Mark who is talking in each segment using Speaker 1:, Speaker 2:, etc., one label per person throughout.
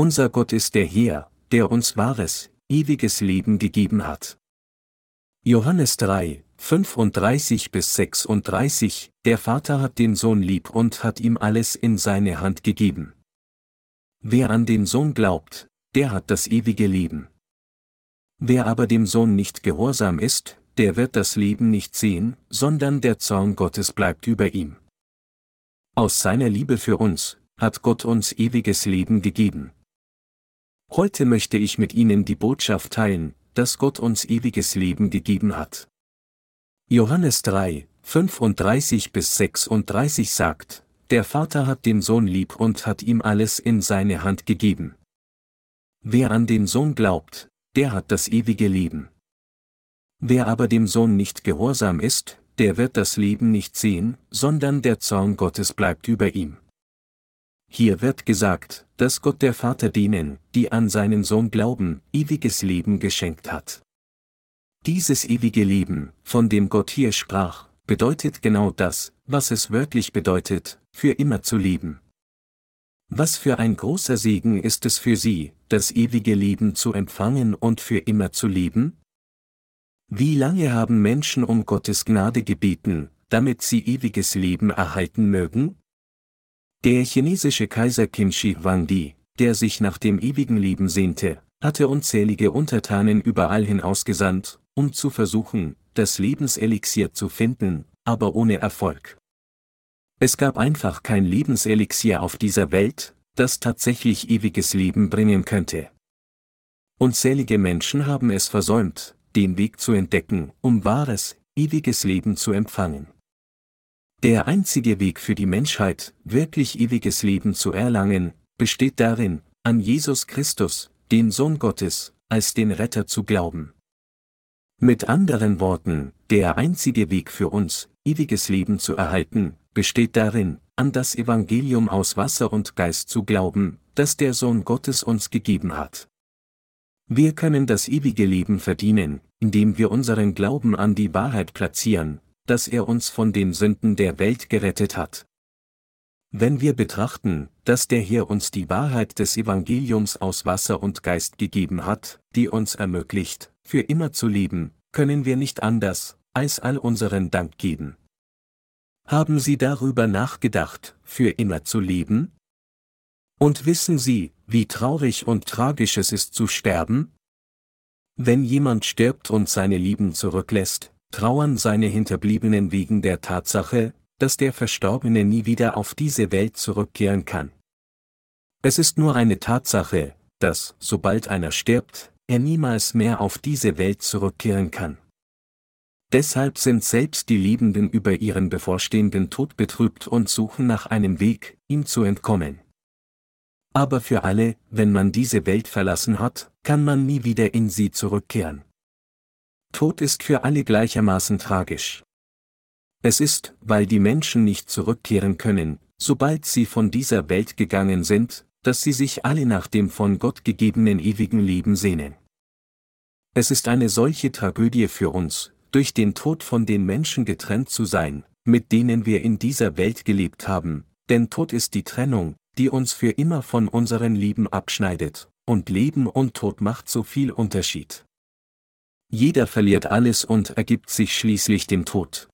Speaker 1: Unser Gott ist der Herr, der uns wahres, ewiges Leben gegeben hat. Johannes 3, 35 bis 36, der Vater hat den Sohn lieb und hat ihm alles in seine Hand gegeben. Wer an den Sohn glaubt, der hat das ewige Leben. Wer aber dem Sohn nicht gehorsam ist, der wird das Leben nicht sehen, sondern der Zorn Gottes bleibt über ihm. Aus seiner Liebe für uns, hat Gott uns ewiges Leben gegeben. Heute möchte ich mit Ihnen die Botschaft teilen, dass Gott uns ewiges Leben gegeben hat. Johannes 3, 35 bis 36 sagt, der Vater hat den Sohn lieb und hat ihm alles in seine Hand gegeben. Wer an den Sohn glaubt, der hat das ewige Leben. Wer aber dem Sohn nicht gehorsam ist, der wird das Leben nicht sehen, sondern der Zorn Gottes bleibt über ihm. Hier wird gesagt, dass Gott der Vater denen, die an seinen Sohn glauben, ewiges Leben geschenkt hat. Dieses ewige Leben, von dem Gott hier sprach, bedeutet genau das, was es wörtlich bedeutet, für immer zu leben. Was für ein großer Segen ist es für Sie, das ewige Leben zu empfangen und für immer zu leben? Wie lange haben Menschen um Gottes Gnade gebeten, damit sie ewiges Leben erhalten mögen? Der chinesische Kaiser Qin Shi Huangdi, der sich nach dem ewigen Leben sehnte, hatte unzählige Untertanen überall hin ausgesandt, um zu versuchen, das Lebenselixier zu finden, aber ohne Erfolg. Es gab einfach kein Lebenselixier auf dieser Welt, das tatsächlich ewiges Leben bringen könnte. Unzählige Menschen haben es versäumt, den Weg zu entdecken, um wahres, ewiges Leben zu empfangen. Der einzige Weg für die Menschheit, wirklich ewiges Leben zu erlangen, besteht darin, an Jesus Christus, den Sohn Gottes, als den Retter zu glauben. Mit anderen Worten, der einzige Weg für uns, ewiges Leben zu erhalten, besteht darin, an das Evangelium aus Wasser und Geist zu glauben, das der Sohn Gottes uns gegeben hat. Wir können das ewige Leben verdienen, indem wir unseren Glauben an die Wahrheit platzieren, dass er uns von den Sünden der Welt gerettet hat. Wenn wir betrachten, dass der Herr uns die Wahrheit des Evangeliums aus Wasser und Geist gegeben hat, die uns ermöglicht, für immer zu leben, können wir nicht anders, als all unseren Dank geben. Haben Sie darüber nachgedacht, für immer zu leben? Und wissen Sie, wie traurig und tragisch es ist zu sterben? Wenn jemand stirbt und seine Lieben zurücklässt, trauern seine Hinterbliebenen wegen der Tatsache, dass der Verstorbene nie wieder auf diese Welt zurückkehren kann. Es ist nur eine Tatsache, dass, sobald einer stirbt, er niemals mehr auf diese Welt zurückkehren kann. Deshalb sind selbst die Liebenden über ihren bevorstehenden Tod betrübt und suchen nach einem Weg, ihm zu entkommen. Aber für alle, wenn man diese Welt verlassen hat, kann man nie wieder in sie zurückkehren. Tod ist für alle gleichermaßen tragisch. Es ist, weil die Menschen nicht zurückkehren können, sobald sie von dieser Welt gegangen sind, dass sie sich alle nach dem von Gott gegebenen ewigen Leben sehnen. Es ist eine solche Tragödie für uns, durch den Tod von den Menschen getrennt zu sein, mit denen wir in dieser Welt gelebt haben, denn Tod ist die Trennung, die uns für immer von unseren Lieben abschneidet, und Leben und Tod macht so viel Unterschied. Jeder verliert alles und ergibt sich schließlich dem Tod.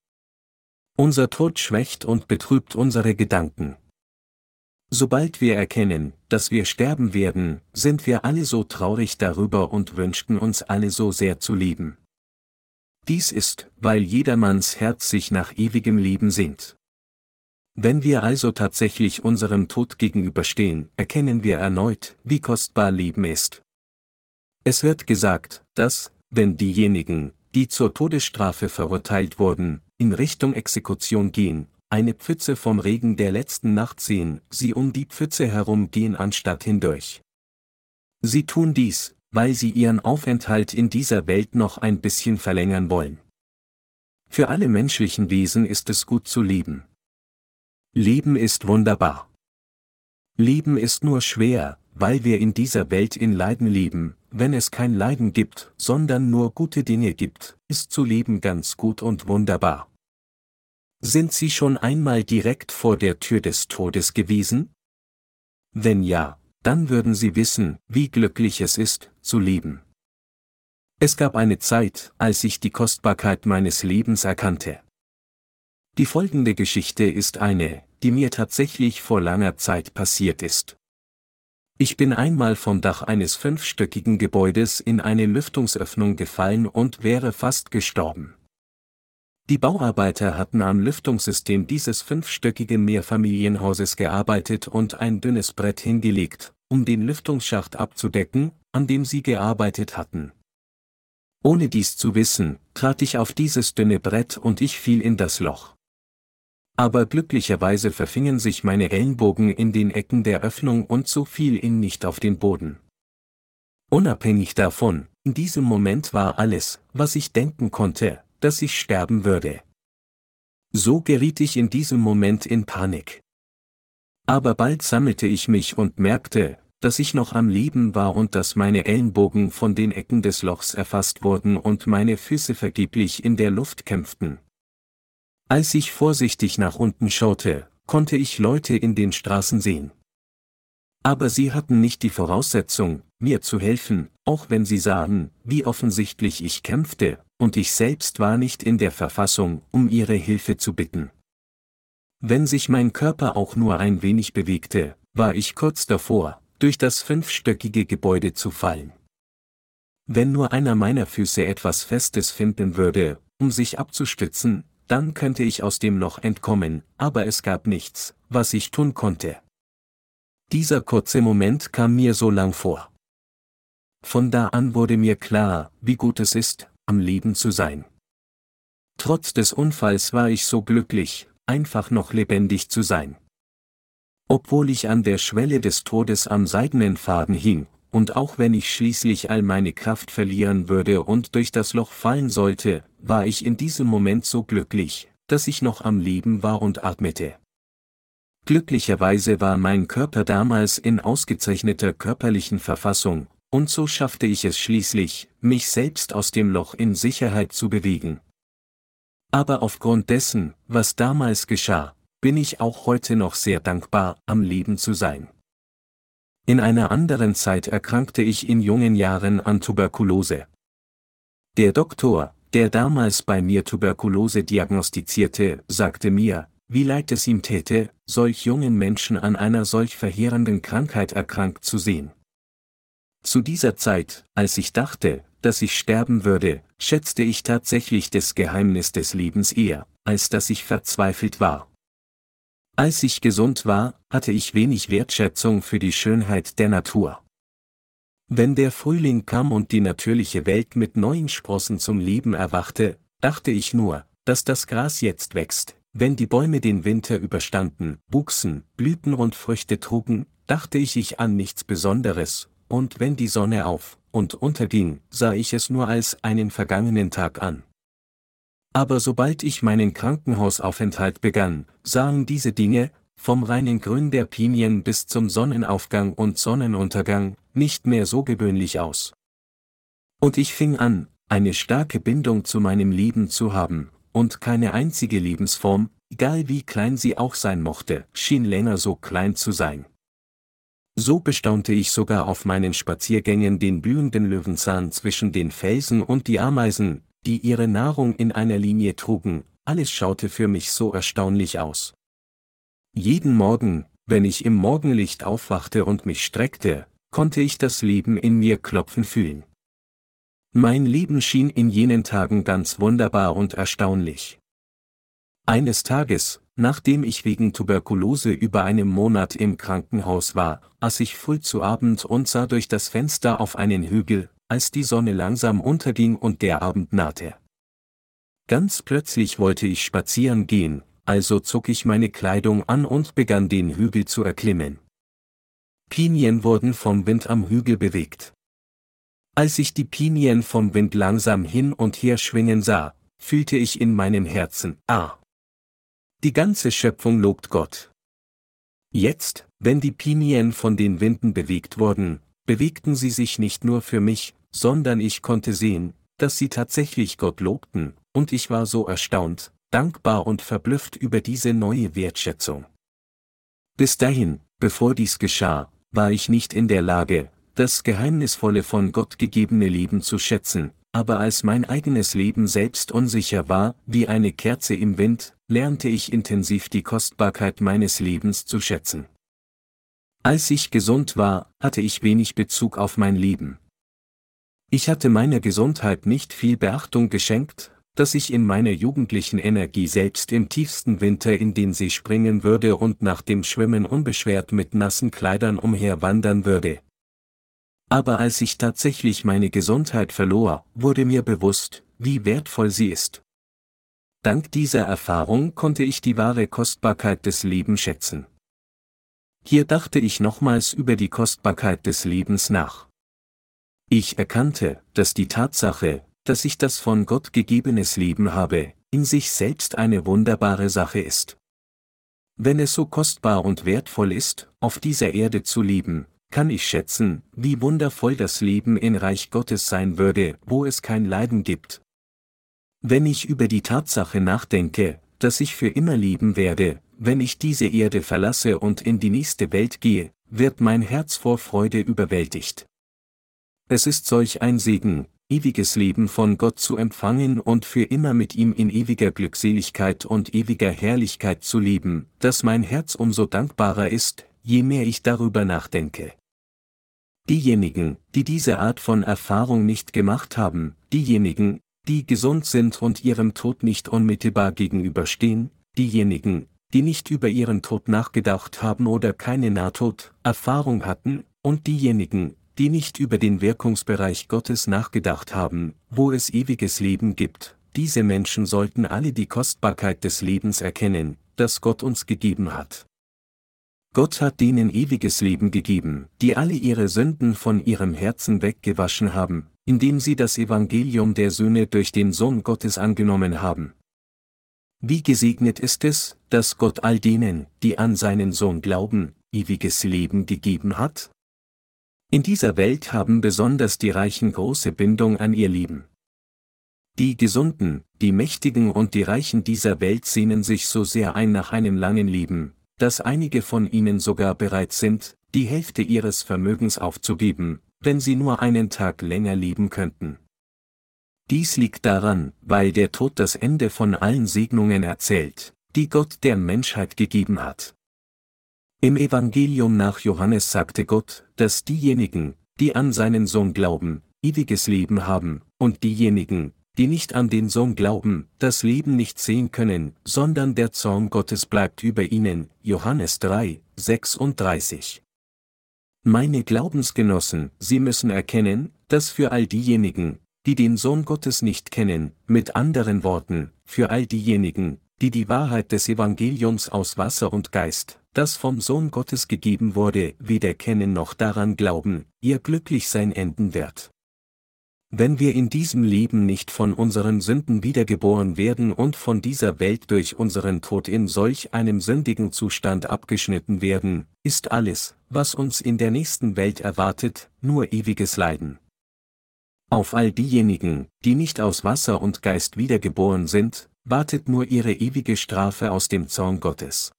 Speaker 1: Unser Tod schwächt und betrübt unsere Gedanken. Sobald wir erkennen, dass wir sterben werden, sind wir alle so traurig darüber und wünschten uns alle so sehr zu leben. Dies ist, weil jedermanns Herz sich nach ewigem Leben sehnt. Wenn wir also tatsächlich unserem Tod gegenüberstehen, erkennen wir erneut, wie kostbar Leben ist. Es wird gesagt, dass, wenn diejenigen, die zur Todesstrafe verurteilt wurden, in Richtung Exekution gehen, eine Pfütze vom Regen der letzten Nacht sehen, sie um die Pfütze herum gehen anstatt hindurch. Sie tun dies, weil sie ihren Aufenthalt in dieser Welt noch ein bisschen verlängern wollen. Für alle menschlichen Wesen ist es gut zu leben. Leben ist wunderbar. Leben ist nur schwer, weil wir in dieser Welt in Leiden leben, wenn es kein Leiden gibt, sondern nur gute Dinge gibt, ist zu leben ganz gut und wunderbar. Sind Sie schon einmal direkt vor der Tür des Todes gewesen? Wenn ja, dann würden sie wissen, wie glücklich es ist, zu leben. Es gab eine Zeit, als ich die Kostbarkeit meines Lebens erkannte. Die folgende Geschichte ist eine, die mir tatsächlich vor langer Zeit passiert ist. Ich bin einmal vom Dach eines fünfstöckigen Gebäudes in eine Lüftungsöffnung gefallen und wäre fast gestorben. Die Bauarbeiter hatten am Lüftungssystem dieses fünfstöckigen Mehrfamilienhauses gearbeitet und ein dünnes Brett hingelegt, um den Lüftungsschacht abzudecken, an dem sie gearbeitet hatten. Ohne dies zu wissen, trat ich auf dieses dünne Brett und ich fiel in das Loch. Aber glücklicherweise verfingen sich meine Ellenbogen in den Ecken der Öffnung und so fiel ihn nicht auf den Boden. Unabhängig davon, in diesem Moment war alles, was ich denken konnte, dass ich sterben würde. So geriet ich in diesem Moment in Panik. Aber bald sammelte ich mich und merkte, dass ich noch am Leben war und dass meine Ellenbogen von den Ecken des Lochs erfasst wurden und meine Füße vergeblich in der Luft kämpften. Als ich vorsichtig nach unten schaute, konnte ich Leute in den Straßen sehen. Aber sie hatten nicht die Voraussetzung, mir zu helfen, auch wenn sie sahen, wie offensichtlich ich kämpfte, und ich selbst war nicht in der Verfassung, um ihre Hilfe zu bitten. Wenn sich mein Körper auch nur ein wenig bewegte, war ich kurz davor, durch das fünfstöckige Gebäude zu fallen. Wenn nur einer meiner Füße etwas Festes finden würde, um sich abzustützen, dann könnte ich aus dem Loch entkommen, aber es gab nichts, was ich tun konnte. Dieser kurze Moment kam mir so lang vor. Von da an wurde mir klar, wie gut es ist, am Leben zu sein. Trotz des Unfalls war ich so glücklich, einfach noch lebendig zu sein. Obwohl ich an der Schwelle des Todes am seidenen Faden hing, und auch wenn ich schließlich all meine Kraft verlieren würde und durch das Loch fallen sollte, war ich in diesem Moment so glücklich, dass ich noch am Leben war und atmete. Glücklicherweise war mein Körper damals in ausgezeichneter körperlichen Verfassung, und so schaffte ich es schließlich, mich selbst aus dem Loch in Sicherheit zu bewegen. Aber aufgrund dessen, was damals geschah, bin ich auch heute noch sehr dankbar, am Leben zu sein. In einer anderen Zeit erkrankte ich in jungen Jahren an Tuberkulose. Der Doktor, der damals bei mir Tuberkulose diagnostizierte, sagte mir, wie leid es ihm täte, solch jungen Menschen an einer solch verheerenden Krankheit erkrankt zu sehen. Zu dieser Zeit, als ich dachte, dass ich sterben würde, schätzte ich tatsächlich das Geheimnis des Lebens eher, als dass ich verzweifelt war. Als ich gesund war, hatte ich wenig Wertschätzung für die Schönheit der Natur. Wenn der Frühling kam und die natürliche Welt mit neuen Sprossen zum Leben erwachte, dachte ich nur, dass das Gras jetzt wächst, wenn die Bäume den Winter überstanden, wuchsen, Blüten und Früchte trugen, dachte ich ich an nichts Besonderes, und wenn die Sonne auf und unterging, sah ich es nur als einen vergangenen Tag an. Aber sobald ich meinen Krankenhausaufenthalt begann, sahen diese Dinge, vom reinen Grün der Pinien bis zum Sonnenaufgang und Sonnenuntergang, nicht mehr so gewöhnlich aus. Und ich fing an, eine starke Bindung zu meinem Leben zu haben, und keine einzige Lebensform, egal wie klein sie auch sein mochte, schien länger so klein zu sein. So bestaunte ich sogar auf meinen Spaziergängen den blühenden Löwenzahn zwischen den Felsen und die Ameisen, die ihre Nahrung in einer Linie trugen, alles schaute für mich so erstaunlich aus. Jeden Morgen, wenn ich im Morgenlicht aufwachte und mich streckte, konnte ich das Leben in mir klopfen fühlen. Mein Leben schien in jenen Tagen ganz wunderbar und erstaunlich. Eines Tages, nachdem ich wegen Tuberkulose über einem Monat im Krankenhaus war, aß ich früh zu Abend und sah durch das Fenster auf einen Hügel, als die Sonne langsam unterging und der Abend nahte. Ganz plötzlich wollte ich spazieren gehen, also zog ich meine Kleidung an und begann den Hügel zu erklimmen. Pinien wurden vom Wind am Hügel bewegt. Als ich die Pinien vom Wind langsam hin und her schwingen sah, fühlte ich in meinem Herzen, ah. Die ganze Schöpfung lobt Gott. Jetzt, wenn die Pinien von den Winden bewegt wurden, bewegten sie sich nicht nur für mich, sondern ich konnte sehen, dass sie tatsächlich Gott lobten, und ich war so erstaunt, dankbar und verblüfft über diese neue Wertschätzung. Bis dahin, bevor dies geschah, war ich nicht in der Lage, das geheimnisvolle von Gott gegebene Leben zu schätzen, aber als mein eigenes Leben selbst unsicher war, wie eine Kerze im Wind, lernte ich intensiv die Kostbarkeit meines Lebens zu schätzen. Als ich gesund war, hatte ich wenig Bezug auf mein Leben. Ich hatte meiner Gesundheit nicht viel Beachtung geschenkt, dass ich in meiner jugendlichen Energie selbst im tiefsten Winter in den See springen würde und nach dem Schwimmen unbeschwert mit nassen Kleidern umherwandern würde. Aber als ich tatsächlich meine Gesundheit verlor, wurde mir bewusst, wie wertvoll sie ist. Dank dieser Erfahrung konnte ich die wahre Kostbarkeit des Lebens schätzen. Hier dachte ich nochmals über die Kostbarkeit des Lebens nach. Ich erkannte, dass die Tatsache, dass ich das von Gott gegebenes Leben habe, in sich selbst eine wunderbare Sache ist. Wenn es so kostbar und wertvoll ist, auf dieser Erde zu leben, kann ich schätzen, wie wundervoll das Leben in Reich Gottes sein würde, wo es kein Leiden gibt. Wenn ich über die Tatsache nachdenke, dass ich für immer leben werde, wenn ich diese Erde verlasse und in die nächste Welt gehe, wird mein Herz vor Freude überwältigt. Es ist solch ein Segen, ewiges Leben von Gott zu empfangen und für immer mit ihm in ewiger Glückseligkeit und ewiger Herrlichkeit zu leben, dass mein Herz umso dankbarer ist, je mehr ich darüber nachdenke. Diejenigen, die diese Art von Erfahrung nicht gemacht haben, diejenigen, die gesund sind und ihrem Tod nicht unmittelbar gegenüberstehen, diejenigen, die nicht über ihren Tod nachgedacht haben oder keine Nahtod-Erfahrung hatten, und diejenigen, die nicht über den Wirkungsbereich Gottes nachgedacht haben, wo es ewiges Leben gibt, diese Menschen sollten alle die Kostbarkeit des Lebens erkennen, das Gott uns gegeben hat. Gott hat denen ewiges Leben gegeben, die alle ihre Sünden von ihrem Herzen weggewaschen haben, indem sie das Evangelium der Söhne durch den Sohn Gottes angenommen haben. Wie gesegnet ist es, dass Gott all denen, die an seinen Sohn glauben, ewiges Leben gegeben hat? In dieser Welt haben besonders die Reichen große Bindung an ihr Leben. Die Gesunden, die Mächtigen und die Reichen dieser Welt sehnen sich so sehr ein nach einem langen Leben, dass einige von ihnen sogar bereit sind, die Hälfte ihres Vermögens aufzugeben, wenn sie nur einen Tag länger leben könnten. Dies liegt daran, weil der Tod das Ende von allen Segnungen erzählt, die Gott der Menschheit gegeben hat. Im Evangelium nach Johannes sagte Gott, dass diejenigen, die an seinen Sohn glauben, ewiges Leben haben, und diejenigen, die nicht an den Sohn glauben, das Leben nicht sehen können, sondern der Zorn Gottes bleibt über ihnen. Johannes 3, 36. Meine Glaubensgenossen, Sie müssen erkennen, dass für all diejenigen, die den Sohn Gottes nicht kennen, mit anderen Worten, für all diejenigen, die die Wahrheit des Evangeliums aus Wasser und Geist, das vom Sohn Gottes gegeben wurde, weder kennen noch daran glauben, ihr Glücklichsein enden wird. Wenn wir in diesem Leben nicht von unseren Sünden wiedergeboren werden und von dieser Welt durch unseren Tod in solch einem sündigen Zustand abgeschnitten werden, ist alles, was uns in der nächsten Welt erwartet, nur ewiges Leiden. Auf all diejenigen, die nicht aus Wasser und Geist wiedergeboren sind, wartet nur ihre ewige Strafe aus dem Zorn Gottes.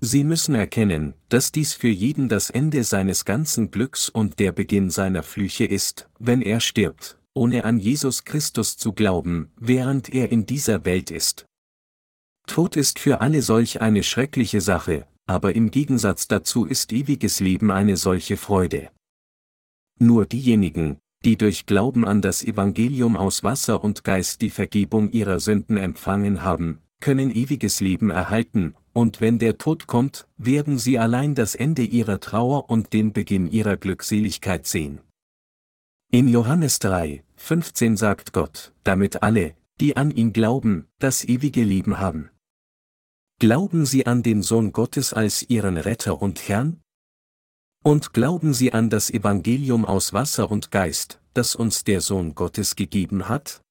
Speaker 1: Sie müssen erkennen, dass dies für jeden das Ende seines ganzen Glücks und der Beginn seiner Flüche ist, wenn er stirbt, ohne an Jesus Christus zu glauben, während er in dieser Welt ist. Tod ist für alle solch eine schreckliche Sache, aber im Gegensatz dazu ist ewiges Leben eine solche Freude. Nur diejenigen, die durch Glauben an das Evangelium aus Wasser und Geist die Vergebung ihrer Sünden empfangen haben, können ewiges Leben erhalten, und wenn der Tod kommt, werden sie allein das Ende ihrer Trauer und den Beginn ihrer Glückseligkeit sehen. In Johannes 3, 15 sagt Gott, damit alle, die an ihn glauben, das ewige Leben haben. Glauben Sie an den Sohn Gottes als Ihren Retter und Herrn? Und glauben Sie an das Evangelium aus Wasser und Geist, das uns der Sohn Gottes gegeben hat?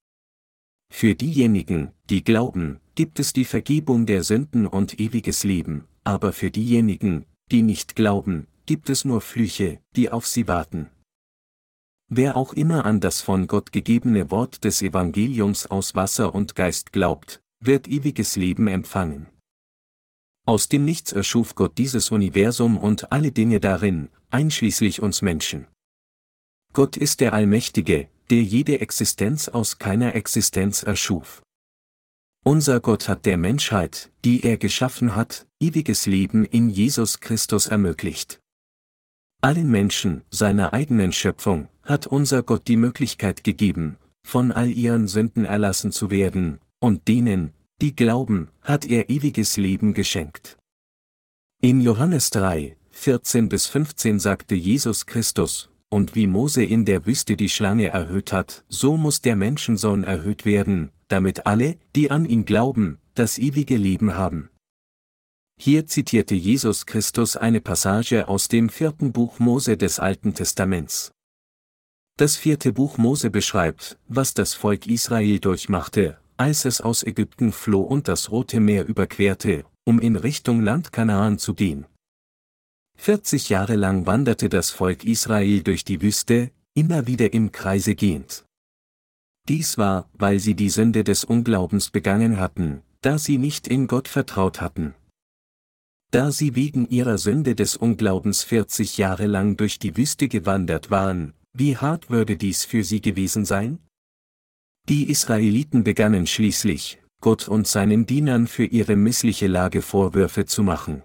Speaker 1: Für diejenigen, die glauben, gibt es die Vergebung der Sünden und ewiges Leben, aber für diejenigen, die nicht glauben, gibt es nur Flüche, die auf sie warten. Wer auch immer an das von Gott gegebene Wort des Evangeliums aus Wasser und Geist glaubt, wird ewiges Leben empfangen. Aus dem Nichts erschuf Gott dieses Universum und alle Dinge darin, einschließlich uns Menschen. Gott ist der Allmächtige, der jede Existenz aus keiner Existenz erschuf. Unser Gott hat der Menschheit, die er geschaffen hat, ewiges Leben in Jesus Christus ermöglicht. Allen Menschen, seiner eigenen Schöpfung, hat unser Gott die Möglichkeit gegeben, von all ihren Sünden erlassen zu werden, und denen, die glauben, hat er ewiges Leben geschenkt. In Johannes 3, 14 bis 15 sagte Jesus Christus, und wie Mose in der Wüste die Schlange erhöht hat, so muss der Menschensohn erhöht werden, damit alle, die an ihn glauben, das ewige Leben haben. Hier zitierte Jesus Christus eine Passage aus dem vierten Buch Mose des Alten Testaments. Das vierte Buch Mose beschreibt, was das Volk Israel durchmachte, als es aus Ägypten floh und das Rote Meer überquerte, um in Richtung Land Kanaan zu gehen. 40 Jahre lang wanderte das Volk Israel durch die Wüste, immer wieder im Kreise gehend. Dies war, weil sie die Sünde des Unglaubens begangen hatten, da sie nicht in Gott vertraut hatten. Da sie wegen ihrer Sünde des Unglaubens 40 Jahre lang durch die Wüste gewandert waren, wie hart würde dies für sie gewesen sein? Die Israeliten begannen schließlich, Gott und seinen Dienern für ihre missliche Lage Vorwürfe zu machen.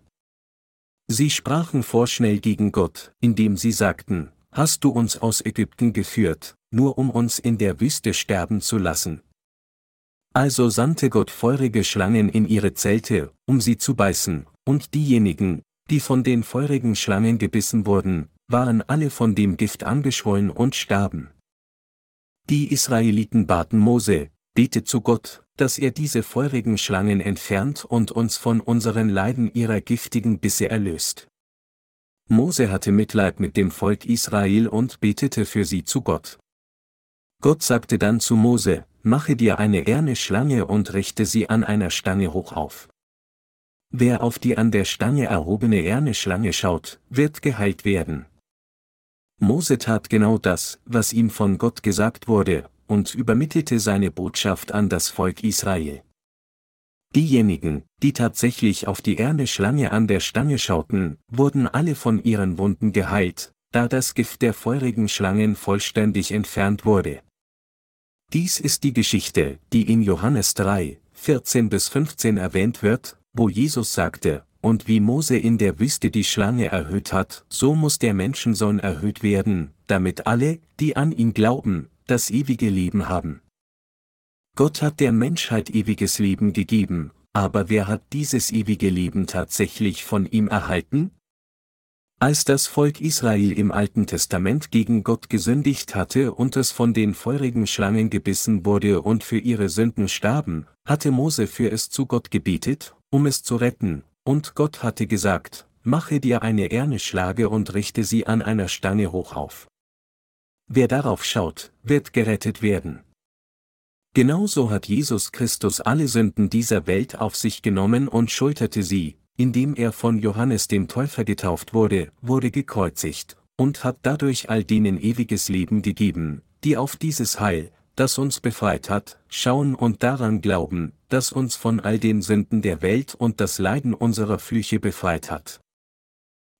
Speaker 1: Sie sprachen vorschnell gegen Gott, indem sie sagten, Hast du uns aus Ägypten geführt, nur um uns in der Wüste sterben zu lassen? Also sandte Gott feurige Schlangen in ihre Zelte, um sie zu beißen, und diejenigen, die von den feurigen Schlangen gebissen wurden, waren alle von dem Gift angeschwollen und starben. Die Israeliten baten Mose, bete zu Gott, dass er diese feurigen Schlangen entfernt und uns von unseren Leiden ihrer giftigen Bisse erlöst. Mose hatte Mitleid mit dem Volk Israel und betete für sie zu Gott. Gott sagte dann zu Mose, mache dir eine erne Schlange und richte sie an einer Stange hoch auf. Wer auf die an der Stange erhobene erne Schlange schaut, wird geheilt werden. Mose tat genau das, was ihm von Gott gesagt wurde, und übermittelte seine Botschaft an das Volk Israel. Diejenigen, die tatsächlich auf die erne Schlange an der Stange schauten, wurden alle von ihren Wunden geheilt, da das Gift der feurigen Schlangen vollständig entfernt wurde. Dies ist die Geschichte, die in Johannes 3, 14 bis 15 erwähnt wird, wo Jesus sagte, und wie Mose in der Wüste die Schlange erhöht hat, so muss der Menschensohn erhöht werden, damit alle, die an ihn glauben, das ewige Leben haben. Gott hat der Menschheit ewiges Leben gegeben, aber wer hat dieses ewige Leben tatsächlich von ihm erhalten? Als das Volk Israel im Alten Testament gegen Gott gesündigt hatte und es von den feurigen Schlangen gebissen wurde und für ihre Sünden starben, hatte Mose für es zu Gott gebetet, um es zu retten, und Gott hatte gesagt, mache dir eine Erne Schlage und richte sie an einer Stange hoch auf. Wer darauf schaut, wird gerettet werden. Genauso hat Jesus Christus alle Sünden dieser Welt auf sich genommen und schulterte sie, indem er von Johannes dem Täufer getauft wurde, wurde gekreuzigt, und hat dadurch all denen ewiges Leben gegeben, die auf dieses Heil, das uns befreit hat, schauen und daran glauben, das uns von all den Sünden der Welt und das Leiden unserer Flüche befreit hat.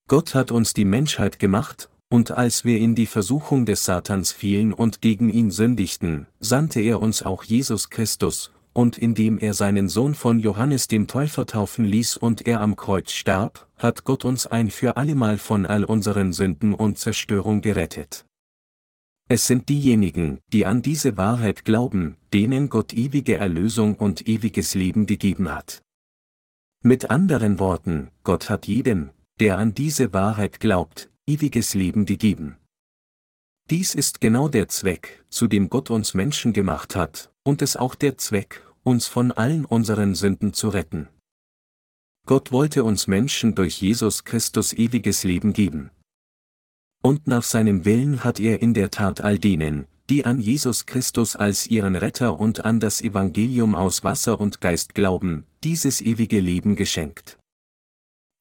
Speaker 1: Gott hat uns die Menschheit gemacht, und als wir in die Versuchung des Satans fielen und gegen ihn sündigten, sandte er uns auch Jesus Christus, und indem er seinen Sohn von Johannes dem Täufer taufen ließ und er am Kreuz starb, hat Gott uns ein für allemal von all unseren Sünden und Zerstörung gerettet. Es sind diejenigen, die an diese Wahrheit glauben, denen Gott ewige Erlösung und ewiges Leben gegeben hat. Mit anderen Worten, Gott hat jedem, der an diese Wahrheit glaubt, ewiges Leben gegeben. Dies ist genau der Zweck, zu dem Gott uns Menschen gemacht hat, und es auch der Zweck, uns von allen unseren Sünden zu retten. Gott wollte uns Menschen durch Jesus Christus ewiges Leben geben. Und nach seinem Willen hat er in der Tat all denen, die an Jesus Christus als ihren Retter und an das Evangelium aus Wasser und Geist glauben, dieses ewige Leben geschenkt.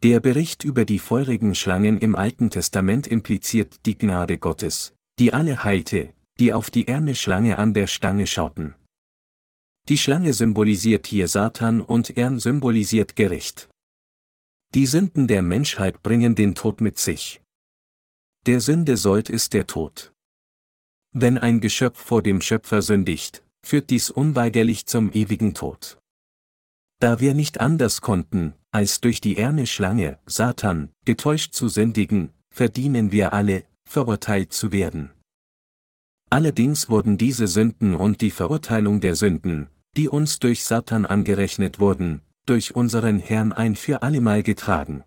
Speaker 1: Der Bericht über die feurigen Schlangen im Alten Testament impliziert die Gnade Gottes, die alle heilte, die auf die erne Schlange an der Stange schauten. Die Schlange symbolisiert hier Satan und Ern symbolisiert Gericht. Die Sünden der Menschheit bringen den Tod mit sich. Der Sünde sollt ist der Tod. Wenn ein Geschöpf vor dem Schöpfer sündigt, führt dies unweigerlich zum ewigen Tod. Da wir nicht anders konnten, als durch die erne Schlange, Satan, getäuscht zu sündigen, verdienen wir alle, verurteilt zu werden. Allerdings wurden diese Sünden und die Verurteilung der Sünden, die uns durch Satan angerechnet wurden, durch unseren Herrn ein für allemal getragen.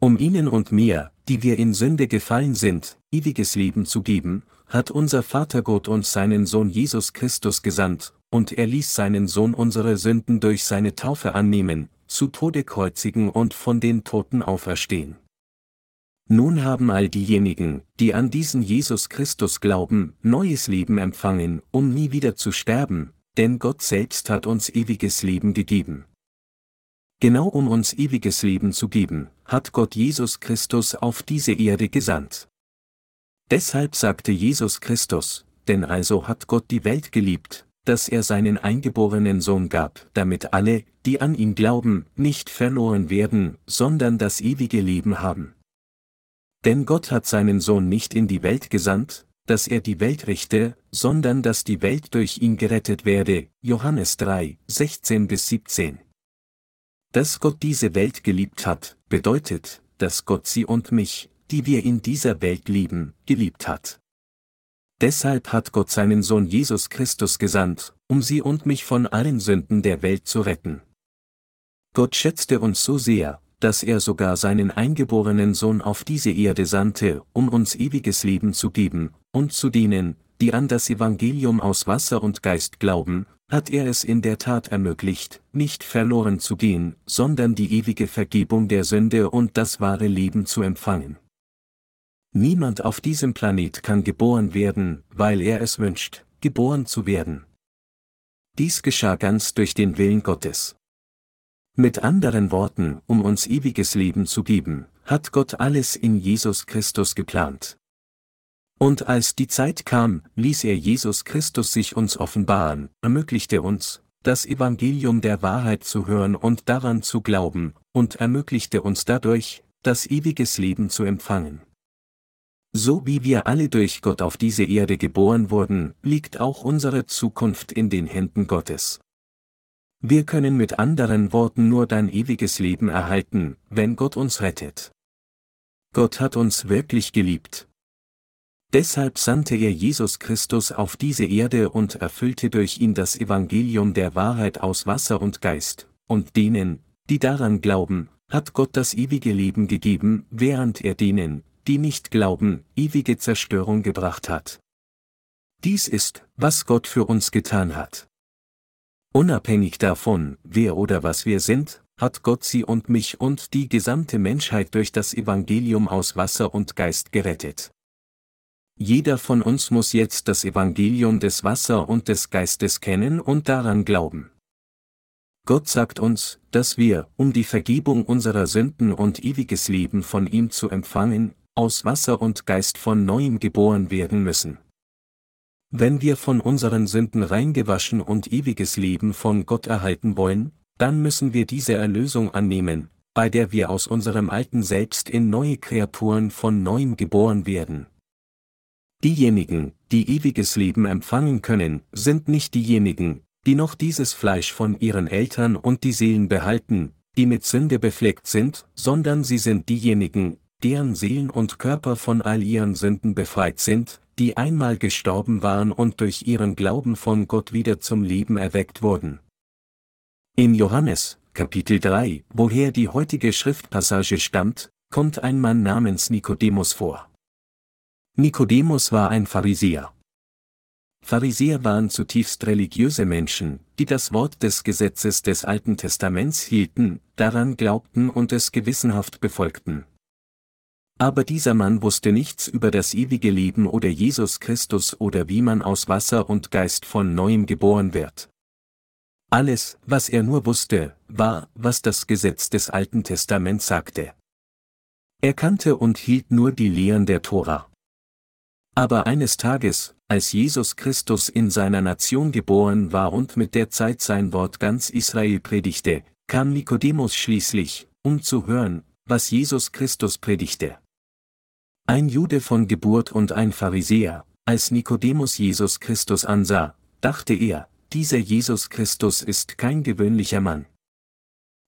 Speaker 1: Um ihnen und mir, die wir in Sünde gefallen sind, ewiges Leben zu geben, hat unser Vater Gott uns seinen Sohn Jesus Christus gesandt, und er ließ seinen Sohn unsere Sünden durch seine Taufe annehmen, zu Tode kreuzigen und von den Toten auferstehen. Nun haben all diejenigen, die an diesen Jesus Christus glauben, neues Leben empfangen, um nie wieder zu sterben, denn Gott selbst hat uns ewiges Leben gegeben. Genau um uns ewiges Leben zu geben, hat Gott Jesus Christus auf diese Erde gesandt. Deshalb sagte Jesus Christus, denn also hat Gott die Welt geliebt, dass er seinen eingeborenen Sohn gab, damit alle, die an ihn glauben, nicht verloren werden, sondern das ewige Leben haben. Denn Gott hat seinen Sohn nicht in die Welt gesandt, dass er die Welt richte, sondern dass die Welt durch ihn gerettet werde. Johannes 3, 16 bis 17. Dass Gott diese Welt geliebt hat, bedeutet, dass Gott sie und mich, die wir in dieser Welt lieben, geliebt hat. Deshalb hat Gott seinen Sohn Jesus Christus gesandt, um sie und mich von allen Sünden der Welt zu retten. Gott schätzte uns so sehr, dass er sogar seinen eingeborenen Sohn auf diese Erde sandte, um uns ewiges Leben zu geben, und zu denen, die an das Evangelium aus Wasser und Geist glauben, hat er es in der Tat ermöglicht, nicht verloren zu gehen, sondern die ewige Vergebung der Sünde und das wahre Leben zu empfangen. Niemand auf diesem Planet kann geboren werden, weil er es wünscht, geboren zu werden. Dies geschah ganz durch den Willen Gottes. Mit anderen Worten, um uns ewiges Leben zu geben, hat Gott alles in Jesus Christus geplant. Und als die Zeit kam, ließ er Jesus Christus sich uns offenbaren, ermöglichte uns, das Evangelium der Wahrheit zu hören und daran zu glauben, und ermöglichte uns dadurch, das ewiges Leben zu empfangen. So wie wir alle durch Gott auf diese Erde geboren wurden, liegt auch unsere Zukunft in den Händen Gottes. Wir können mit anderen Worten nur dein ewiges Leben erhalten, wenn Gott uns rettet. Gott hat uns wirklich geliebt. Deshalb sandte er Jesus Christus auf diese Erde und erfüllte durch ihn das Evangelium der Wahrheit aus Wasser und Geist, und denen, die daran glauben, hat Gott das ewige Leben gegeben, während er denen, die nicht glauben, ewige Zerstörung gebracht hat. Dies ist, was Gott für uns getan hat. Unabhängig davon, wer oder was wir sind, hat Gott sie und mich und die gesamte Menschheit durch das Evangelium aus Wasser und Geist gerettet. Jeder von uns muss jetzt das Evangelium des Wasser und des Geistes kennen und daran glauben. Gott sagt uns, dass wir, um die Vergebung unserer Sünden und ewiges Leben von ihm zu empfangen, aus Wasser und Geist von neuem geboren werden müssen. Wenn wir von unseren Sünden reingewaschen und ewiges Leben von Gott erhalten wollen, dann müssen wir diese Erlösung annehmen, bei der wir aus unserem alten Selbst in neue Kreaturen von neuem geboren werden. Diejenigen, die ewiges Leben empfangen können, sind nicht diejenigen, die noch dieses Fleisch von ihren Eltern und die Seelen behalten, die mit Sünde befleckt sind, sondern sie sind diejenigen, deren Seelen und Körper von all ihren Sünden befreit sind, die einmal gestorben waren und durch ihren Glauben von Gott wieder zum Leben erweckt wurden. In Johannes, Kapitel 3, woher die heutige Schriftpassage stammt, kommt ein Mann namens Nikodemus vor. Nikodemus war ein Pharisäer. Pharisäer waren zutiefst religiöse Menschen, die das Wort des Gesetzes des Alten Testaments hielten, daran glaubten und es gewissenhaft befolgten. Aber dieser Mann wusste nichts über das ewige Leben oder Jesus Christus oder wie man aus Wasser und Geist von neuem geboren wird. Alles, was er nur wusste, war, was das Gesetz des Alten Testaments sagte. Er kannte und hielt nur die Lehren der Tora. Aber eines Tages, als Jesus Christus in seiner Nation geboren war und mit der Zeit sein Wort ganz Israel predigte, kam Nikodemus schließlich, um zu hören, was Jesus Christus predigte. Ein Jude von Geburt und ein Pharisäer, als Nikodemus Jesus Christus ansah, dachte er, dieser Jesus Christus ist kein gewöhnlicher Mann.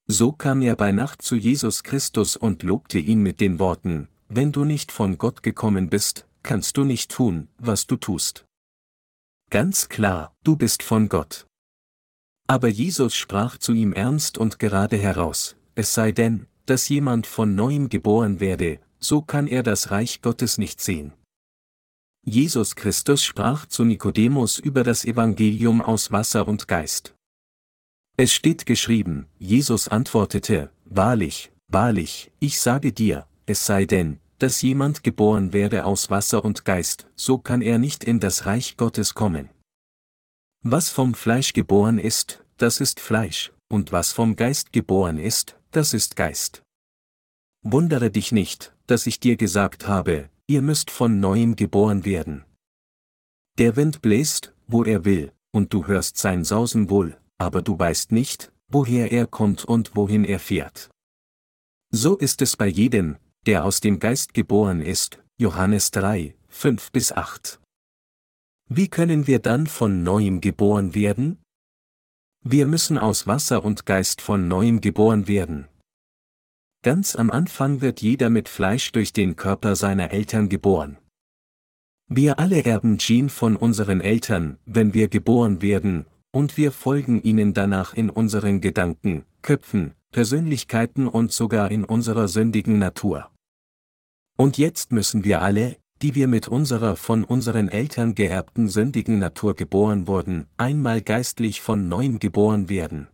Speaker 1: So kam er bei Nacht zu Jesus Christus und lobte ihn mit den Worten, wenn du nicht von Gott gekommen bist, kannst du nicht tun, was du tust. Ganz klar, du bist von Gott. Aber Jesus sprach zu ihm ernst und gerade heraus, es sei denn, dass jemand von neuem geboren werde, so kann er das Reich Gottes nicht sehen. Jesus Christus sprach zu Nikodemus über das Evangelium aus Wasser und Geist. Es steht geschrieben, Jesus antwortete, Wahrlich, wahrlich, ich sage dir, es sei denn, dass jemand geboren werde aus Wasser und Geist, so kann er nicht in das Reich Gottes kommen. Was vom Fleisch geboren ist, das ist Fleisch, und was vom Geist geboren ist, das ist Geist. Wundere dich nicht, dass ich dir gesagt habe, ihr müsst von neuem geboren werden. Der Wind bläst, wo er will, und du hörst sein Sausen wohl, aber du weißt nicht, woher er kommt und wohin er fährt. So ist es bei jedem, der aus dem Geist geboren ist, Johannes 3, 5 bis 8. Wie können wir dann von neuem geboren werden? Wir müssen aus Wasser und Geist von neuem geboren werden. Ganz am Anfang wird jeder mit Fleisch durch den Körper seiner Eltern geboren. Wir alle erben Gene von unseren Eltern, wenn wir geboren werden, und wir folgen ihnen danach in unseren Gedanken, Köpfen, Persönlichkeiten und sogar in unserer sündigen Natur. Und jetzt müssen wir alle, die wir mit unserer von unseren Eltern geerbten sündigen Natur geboren wurden, einmal geistlich von neuem geboren werden.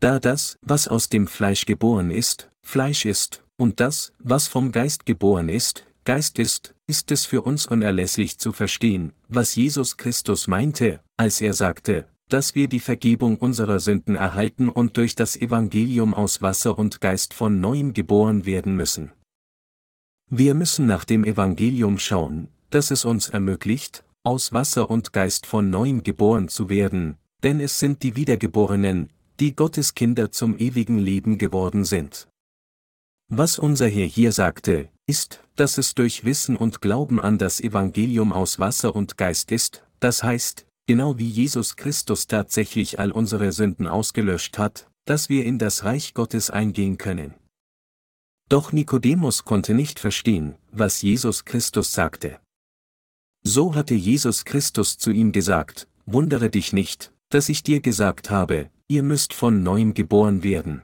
Speaker 1: Da das, was aus dem Fleisch geboren ist, Fleisch ist, und das, was vom Geist geboren ist, Geist ist, ist es für uns unerlässlich zu verstehen, was Jesus Christus meinte, als er sagte, dass wir die Vergebung unserer Sünden erhalten und durch das Evangelium aus Wasser und Geist von neuem geboren werden müssen. Wir müssen nach dem Evangelium schauen, das es uns ermöglicht, aus Wasser und Geist von neuem geboren zu werden, denn es sind die Wiedergeborenen, die Gottes Kinder zum ewigen Leben geworden sind. Was unser Herr hier sagte, ist, dass es durch Wissen und Glauben an das Evangelium aus Wasser und Geist ist, das heißt, genau wie Jesus Christus tatsächlich all unsere Sünden ausgelöscht hat, dass wir in das Reich Gottes eingehen können. Doch Nikodemus konnte nicht verstehen, was Jesus Christus sagte. So hatte Jesus Christus zu ihm gesagt, wundere dich nicht, dass ich dir gesagt habe, ihr müsst von neuem geboren werden.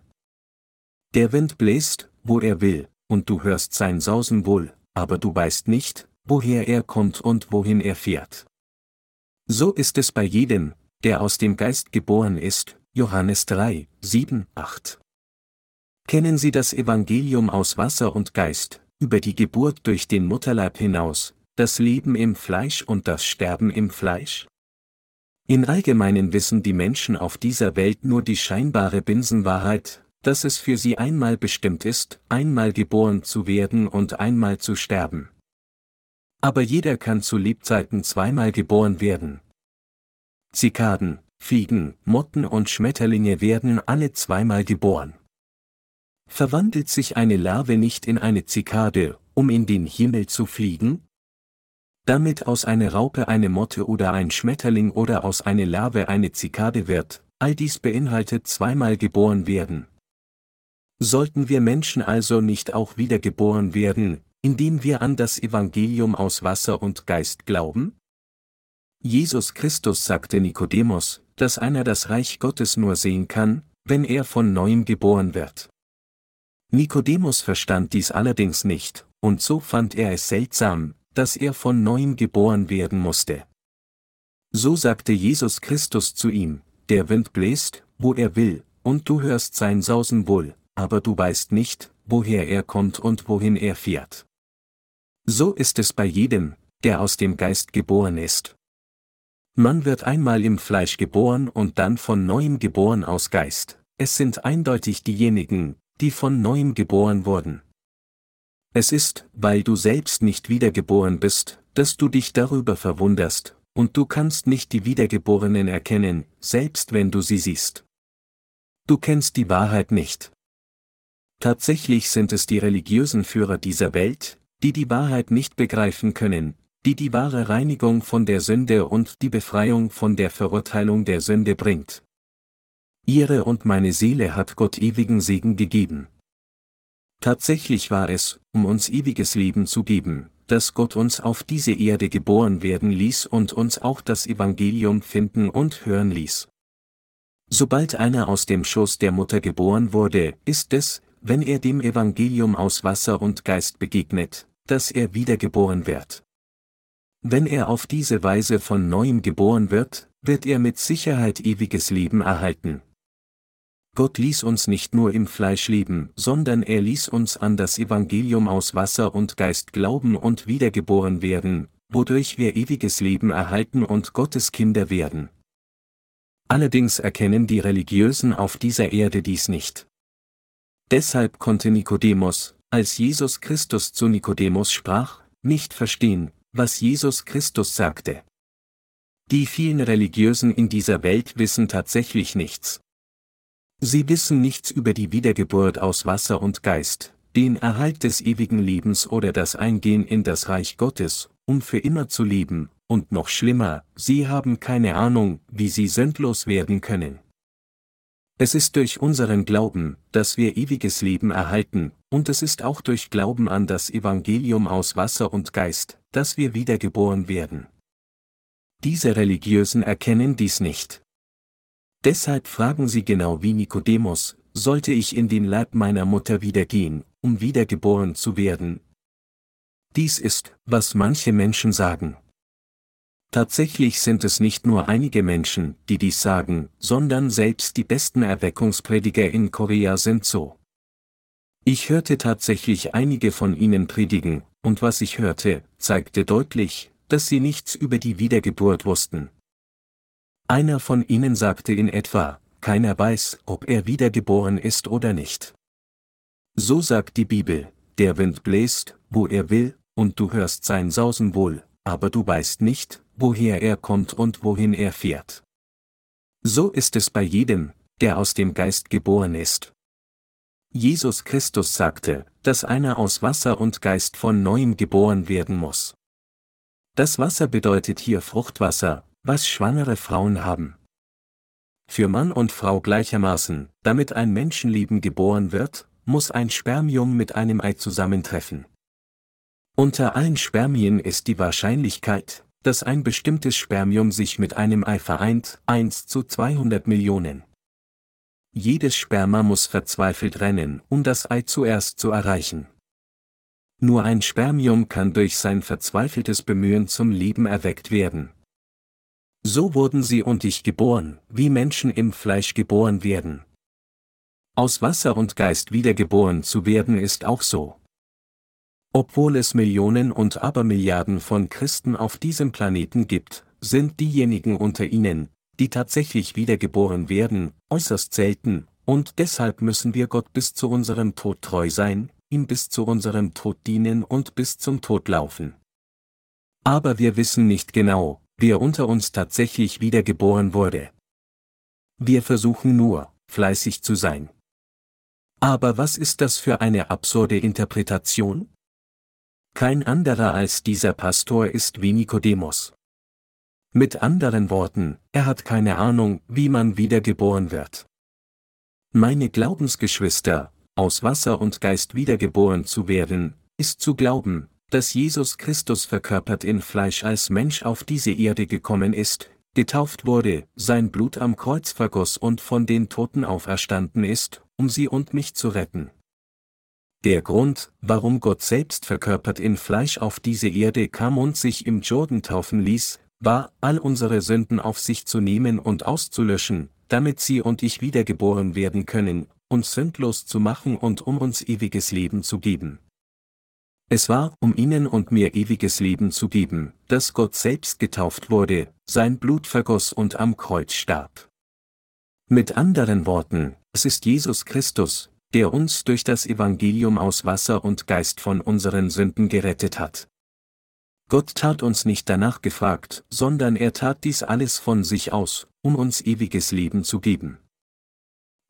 Speaker 1: Der Wind bläst, wo er will, und du hörst sein Sausen wohl, aber du weißt nicht, woher er kommt und wohin er fährt. So ist es bei jedem, der aus dem Geist geboren ist, Johannes 3, 7, 8. Kennen Sie das Evangelium aus Wasser und Geist, über die Geburt durch den Mutterleib hinaus, das Leben im Fleisch und das Sterben im Fleisch? In allgemeinen wissen die Menschen auf dieser Welt nur die scheinbare Binsenwahrheit, dass es für sie einmal bestimmt ist, einmal geboren zu werden und einmal zu sterben. Aber jeder kann zu Lebzeiten zweimal geboren werden. Zikaden, Fliegen, Motten und Schmetterlinge werden alle zweimal geboren. Verwandelt sich eine Larve nicht in eine Zikade, um in den Himmel zu fliegen? Damit aus einer Raupe eine Motte oder ein Schmetterling oder aus einer Larve eine Zikade wird, all dies beinhaltet zweimal geboren werden. Sollten wir Menschen also nicht auch wiedergeboren werden, indem wir an das Evangelium aus Wasser und Geist glauben? Jesus Christus sagte Nikodemus, dass einer das Reich Gottes nur sehen kann, wenn er von neuem geboren wird. Nikodemus verstand dies allerdings nicht, und so fand er es seltsam, dass er von neuem geboren werden musste. So sagte Jesus Christus zu ihm, der Wind bläst, wo er will, und du hörst sein Sausen wohl, aber du weißt nicht, woher er kommt und wohin er fährt. So ist es bei jedem, der aus dem Geist geboren ist. Man wird einmal im Fleisch geboren und dann von neuem geboren aus Geist. Es sind eindeutig diejenigen, die von neuem geboren wurden. Es ist, weil du selbst nicht wiedergeboren bist, dass du dich darüber verwunderst, und du kannst nicht die Wiedergeborenen erkennen, selbst wenn du sie siehst. Du kennst die Wahrheit nicht. Tatsächlich sind es die religiösen Führer dieser Welt, die die Wahrheit nicht begreifen können, die die wahre Reinigung von der Sünde und die Befreiung von der Verurteilung der Sünde bringt. Ihre und meine Seele hat Gott ewigen Segen gegeben. Tatsächlich war es, um uns ewiges Leben zu geben, dass Gott uns auf diese Erde geboren werden ließ und uns auch das Evangelium finden und hören ließ. Sobald einer aus dem Schoß der Mutter geboren wurde, ist es, wenn er dem Evangelium aus Wasser und Geist begegnet, dass er wiedergeboren wird. Wenn er auf diese Weise von neuem geboren wird, wird er mit Sicherheit ewiges Leben erhalten. Gott ließ uns nicht nur im Fleisch leben, sondern er ließ uns an das Evangelium aus Wasser und Geist glauben und wiedergeboren werden, wodurch wir ewiges Leben erhalten und Gottes Kinder werden. Allerdings erkennen die Religiösen auf dieser Erde dies nicht. Deshalb konnte Nikodemus, als Jesus Christus zu Nikodemus sprach, nicht verstehen, was Jesus Christus sagte. Die vielen Religiösen in dieser Welt wissen tatsächlich nichts. Sie wissen nichts über die Wiedergeburt aus Wasser und Geist, den Erhalt des ewigen Lebens oder das Eingehen in das Reich Gottes, um für immer zu leben, und noch schlimmer, sie haben keine Ahnung, wie sie sündlos werden können. Es ist durch unseren Glauben, dass wir ewiges Leben erhalten, und es ist auch durch Glauben an das Evangelium aus Wasser und Geist, dass wir wiedergeboren werden. Diese Religiösen erkennen dies nicht. Deshalb fragen sie genau wie Nikodemus, sollte ich in den Leib meiner Mutter wiedergehen, um wiedergeboren zu werden? Dies ist, was manche Menschen sagen. Tatsächlich sind es nicht nur einige Menschen, die dies sagen, sondern selbst die besten Erweckungsprediger in Korea sind so. Ich hörte tatsächlich einige von ihnen predigen, und was ich hörte, zeigte deutlich, dass sie nichts über die Wiedergeburt wussten. Einer von ihnen sagte in etwa, keiner weiß, ob er wiedergeboren ist oder nicht. So sagt die Bibel, der Wind bläst, wo er will, und du hörst sein Sausen wohl, aber du weißt nicht, woher er kommt und wohin er fährt. So ist es bei jedem, der aus dem Geist geboren ist. Jesus Christus sagte, dass einer aus Wasser und Geist von neuem geboren werden muss. Das Wasser bedeutet hier Fruchtwasser, was schwangere Frauen haben. Für Mann und Frau gleichermaßen, damit ein Menschenleben geboren wird, muss ein Spermium mit einem Ei zusammentreffen. Unter allen Spermien ist die Wahrscheinlichkeit, dass ein bestimmtes Spermium sich mit einem Ei vereint, 1 zu 200 Millionen. Jedes Sperma muss verzweifelt rennen, um das Ei zuerst zu erreichen. Nur ein Spermium kann durch sein verzweifeltes Bemühen zum Leben erweckt werden. So wurden sie und ich geboren, wie Menschen im Fleisch geboren werden. Aus Wasser und Geist wiedergeboren zu werden ist auch so. Obwohl es Millionen und Abermilliarden von Christen auf diesem Planeten gibt, sind diejenigen unter ihnen, die tatsächlich wiedergeboren werden, äußerst selten, und deshalb müssen wir Gott bis zu unserem Tod treu sein, ihm bis zu unserem Tod dienen und bis zum Tod laufen. Aber wir wissen nicht genau, wer unter uns tatsächlich wiedergeboren wurde. Wir versuchen nur, fleißig zu sein. Aber was ist das für eine absurde Interpretation? Kein anderer als dieser Pastor ist wie Nikodemus. Mit anderen Worten, er hat keine Ahnung, wie man wiedergeboren wird. Meine Glaubensgeschwister, aus Wasser und Geist wiedergeboren zu werden, ist zu glauben, dass Jesus Christus verkörpert in Fleisch als Mensch auf diese Erde gekommen ist, getauft wurde, sein Blut am Kreuz vergoss und von den Toten auferstanden ist, um sie und mich zu retten. Der Grund, warum Gott selbst verkörpert in Fleisch auf diese Erde kam und sich im Jordan taufen ließ, war, all unsere Sünden auf sich zu nehmen und auszulöschen, damit sie und ich wiedergeboren werden können, uns sündlos zu machen und um uns ewiges Leben zu geben. Es war, um ihnen und mir ewiges Leben zu geben, dass Gott selbst getauft wurde, sein Blut vergoss und am Kreuz starb. Mit anderen Worten, es ist Jesus Christus, der uns durch das Evangelium aus Wasser und Geist von unseren Sünden gerettet hat. Gott tat uns nicht danach gefragt, sondern er tat dies alles von sich aus, um uns ewiges Leben zu geben.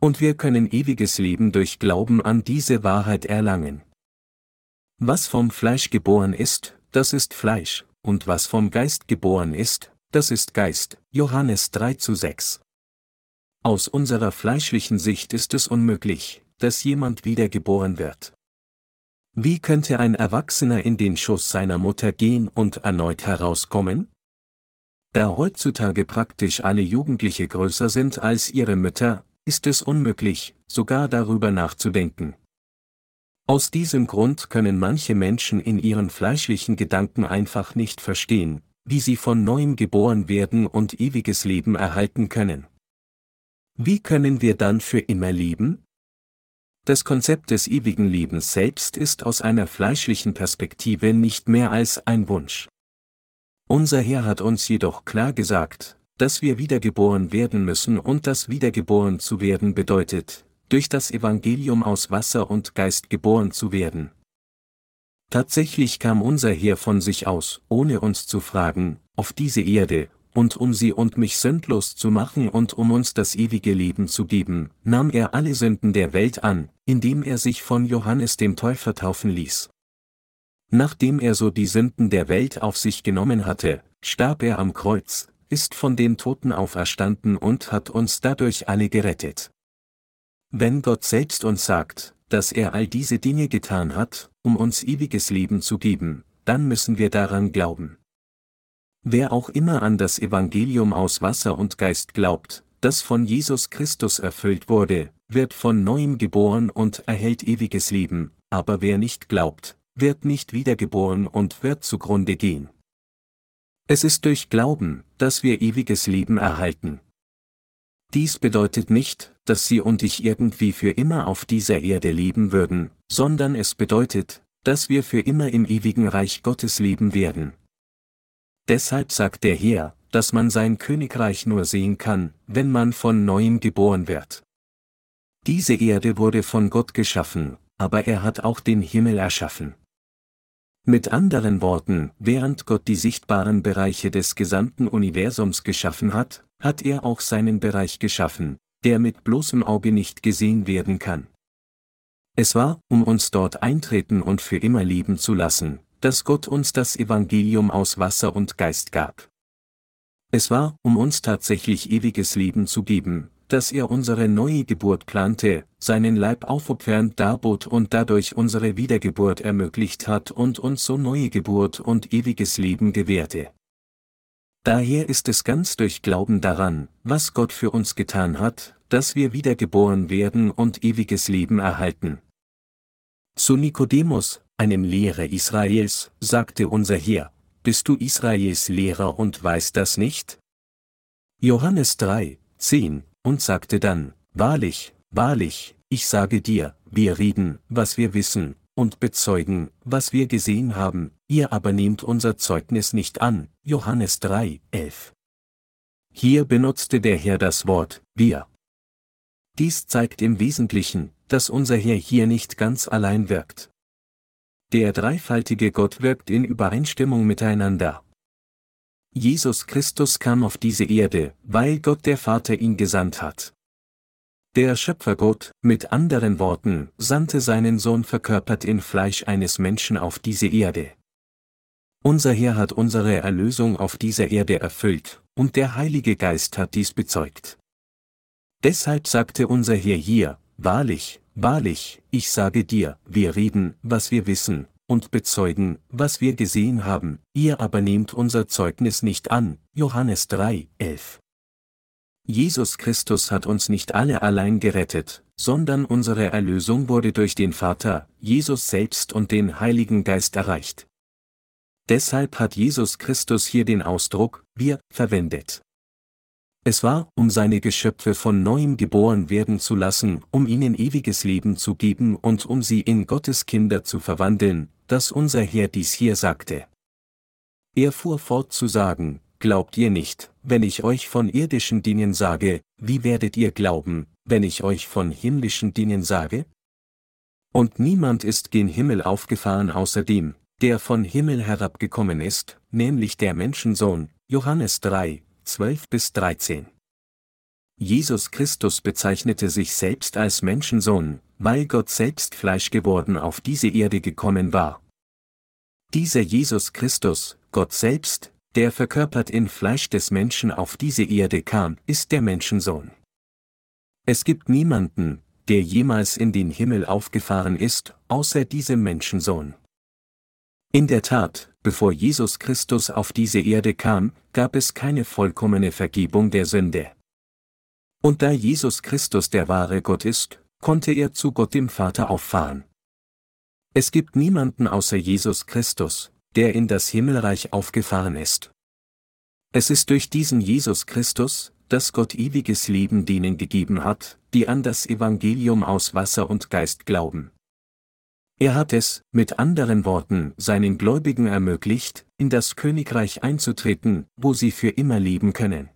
Speaker 1: Und wir können ewiges Leben durch Glauben an diese Wahrheit erlangen. Was vom Fleisch geboren ist, das ist Fleisch, und was vom Geist geboren ist, das ist Geist. Johannes 3 zu 6. Aus unserer fleischlichen Sicht ist es unmöglich, dass jemand wiedergeboren wird. Wie könnte ein Erwachsener in den Schoß seiner Mutter gehen und erneut herauskommen? Da heutzutage praktisch alle Jugendliche größer sind als ihre Mütter, ist es unmöglich, sogar darüber nachzudenken. Aus diesem Grund können manche Menschen in ihren fleischlichen Gedanken einfach nicht verstehen, wie sie von neuem geboren werden und ewiges Leben erhalten können. Wie können wir dann für immer leben? Das Konzept des ewigen Lebens selbst ist aus einer fleischlichen Perspektive nicht mehr als ein Wunsch. Unser Herr hat uns jedoch klar gesagt, dass wir wiedergeboren werden müssen und dass wiedergeboren zu werden bedeutet, durch das Evangelium aus Wasser und Geist geboren zu werden. Tatsächlich kam unser Herr von sich aus, ohne uns zu fragen, auf diese Erde, und um sie und mich sündlos zu machen und um uns das ewige Leben zu geben, nahm er alle Sünden der Welt an, indem er sich von Johannes dem Täufer taufen ließ. Nachdem er so die Sünden der Welt auf sich genommen hatte, starb er am Kreuz, ist von den Toten auferstanden und hat uns dadurch alle gerettet. Wenn Gott selbst uns sagt, dass er all diese Dinge getan hat, um uns ewiges Leben zu geben, dann müssen wir daran glauben. Wer auch immer an das Evangelium aus Wasser und Geist glaubt, das von Jesus Christus erfüllt wurde, wird von neuem geboren und erhält ewiges Leben, aber wer nicht glaubt, wird nicht wiedergeboren und wird zugrunde gehen. Es ist durch Glauben, dass wir ewiges Leben erhalten. Dies bedeutet nicht, dass Sie und ich irgendwie für immer auf dieser Erde leben würden, sondern es bedeutet, dass wir für immer im ewigen Reich Gottes leben werden. Deshalb sagt der Herr, dass man sein Königreich nur sehen kann, wenn man von neuem geboren wird. Diese Erde wurde von Gott geschaffen, aber er hat auch den Himmel erschaffen. Mit anderen Worten, während Gott die sichtbaren Bereiche des gesamten Universums geschaffen hat, hat er auch seinen Bereich geschaffen, der mit bloßem Auge nicht gesehen werden kann. Es war, um uns dort eintreten und für immer leben zu lassen, dass Gott uns das Evangelium aus Wasser und Geist gab. Es war, um uns tatsächlich ewiges Leben zu geben, dass er unsere neue Geburt plante, seinen Leib aufopfernd darbot und dadurch unsere Wiedergeburt ermöglicht hat und uns so neue Geburt und ewiges Leben gewährte. Daher ist es ganz durch Glauben daran, was Gott für uns getan hat, dass wir wiedergeboren werden und ewiges Leben erhalten. Zu Nikodemus, einem Lehrer Israels, sagte unser Herr, bist du Israels Lehrer und weißt das nicht? Johannes 3, 10, und sagte dann, Wahrlich, wahrlich, ich sage dir, wir reden, was wir wissen, und bezeugen, was wir gesehen haben, ihr aber nehmt unser Zeugnis nicht an. Johannes 3, 11. Hier benutzte der Herr das Wort, wir. Dies zeigt im Wesentlichen, dass unser Herr hier nicht ganz allein wirkt. Der dreifaltige Gott wirkt in Übereinstimmung miteinander. Jesus Christus kam auf diese Erde, weil Gott der Vater ihn gesandt hat. Der Schöpfergott, mit anderen Worten, sandte seinen Sohn verkörpert in Fleisch eines Menschen auf diese Erde. Unser Herr hat unsere Erlösung auf dieser Erde erfüllt, und der Heilige Geist hat dies bezeugt. Deshalb sagte unser Herr hier, Wahrlich, wahrlich, ich sage dir, wir reden, was wir wissen, und bezeugen, was wir gesehen haben, ihr aber nehmt unser Zeugnis nicht an. Johannes 3, 11. Jesus Christus hat uns nicht alle allein gerettet, sondern unsere Erlösung wurde durch den Vater, Jesus selbst und den Heiligen Geist erreicht. Deshalb hat Jesus Christus hier den Ausdruck, wir, verwendet. Es war, um seine Geschöpfe von neuem geboren werden zu lassen, um ihnen ewiges Leben zu geben und um sie in Gottes Kinder zu verwandeln, dass unser Herr dies hier sagte. Er fuhr fort zu sagen, Glaubt ihr nicht, wenn ich euch von irdischen Dingen sage, wie werdet ihr glauben, wenn ich euch von himmlischen Dingen sage? Und niemand ist gen Himmel aufgefahren außer dem, der von Himmel herabgekommen ist, nämlich der Menschensohn, Johannes 3, 12 bis 13. Jesus Christus bezeichnete sich selbst als Menschensohn, weil Gott selbst Fleisch geworden auf diese Erde gekommen war, Dieser Jesus Christus, Gott selbst, der verkörpert in Fleisch des Menschen auf diese Erde kam, ist der Menschensohn. Es gibt niemanden, der jemals in den Himmel aufgefahren ist, außer diesem Menschensohn. In der Tat, bevor Jesus Christus auf diese Erde kam, gab es keine vollkommene Vergebung der Sünde. Und da Jesus Christus der wahre Gott ist, konnte er zu Gott dem Vater auffahren. Es gibt niemanden außer Jesus Christus, der in das Himmelreich aufgefahren ist. Es ist durch diesen Jesus Christus, dass Gott ewiges Leben denen gegeben hat, die an das Evangelium aus Wasser und Geist glauben. Er hat es, mit anderen Worten, seinen Gläubigen ermöglicht, in das Königreich einzutreten, wo sie für immer leben können.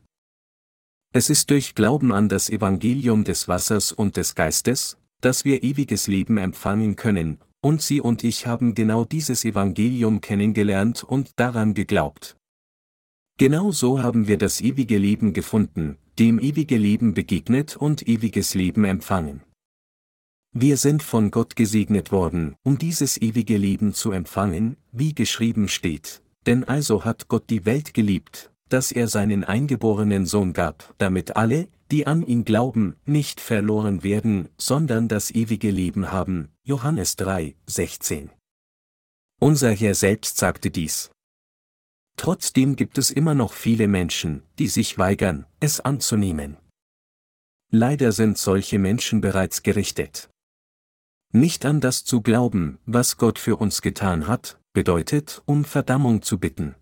Speaker 1: Es ist durch Glauben an das Evangelium des Wassers und des Geistes, dass wir ewiges Leben empfangen können, und Sie und ich haben genau dieses Evangelium kennengelernt und daran geglaubt. Genau so haben wir das ewige Leben gefunden, dem ewige Leben begegnet und ewiges Leben empfangen. Wir sind von Gott gesegnet worden, um dieses ewige Leben zu empfangen, wie geschrieben steht, denn also hat Gott die Welt geliebt, dass er seinen eingeborenen Sohn gab, damit alle, die an ihn glauben, nicht verloren werden, sondern das ewige Leben haben. Johannes 3, 16. Unser Herr selbst sagte dies. Trotzdem gibt es immer noch viele Menschen, die sich weigern, es anzunehmen. Leider sind solche Menschen bereits gerichtet. Nicht an das zu glauben, was Gott für uns getan hat, bedeutet, um Verdammung zu bitten.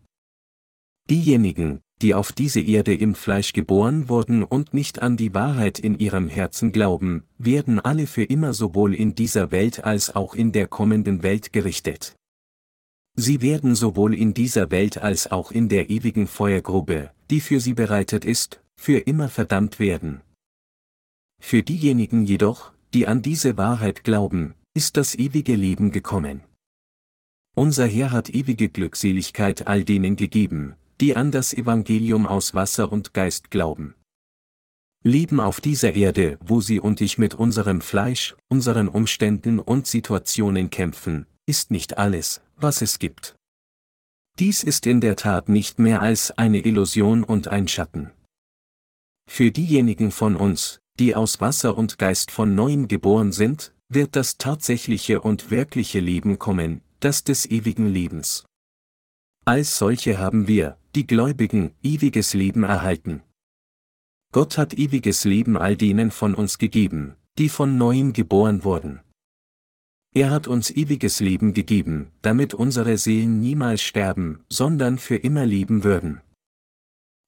Speaker 1: Diejenigen, die auf diese Erde im Fleisch geboren wurden und nicht an die Wahrheit in ihrem Herzen glauben, werden alle für immer sowohl in dieser Welt als auch in der kommenden Welt gerichtet. Sie werden sowohl in dieser Welt als auch in der ewigen Feuergrube, die für sie bereitet ist, für immer verdammt werden. Für diejenigen jedoch, die an diese Wahrheit glauben, ist das ewige Leben gekommen. Unser Herr hat ewige Glückseligkeit all denen gegeben, die an das Evangelium aus Wasser und Geist glauben. Leben auf dieser Erde, wo sie und ich mit unserem Fleisch, unseren Umständen und Situationen kämpfen, ist nicht alles, was es gibt. Dies ist in der Tat nicht mehr als eine Illusion und ein Schatten. Für diejenigen von uns, die aus Wasser und Geist von neuem geboren sind, wird das tatsächliche und wirkliche Leben kommen, das des ewigen Lebens. Als solche haben wir, die Gläubigen, ewiges Leben erhalten. Gott hat ewiges Leben all denen von uns gegeben, die von neuem geboren wurden. Er hat uns ewiges Leben gegeben, damit unsere Seelen niemals sterben, sondern für immer leben würden.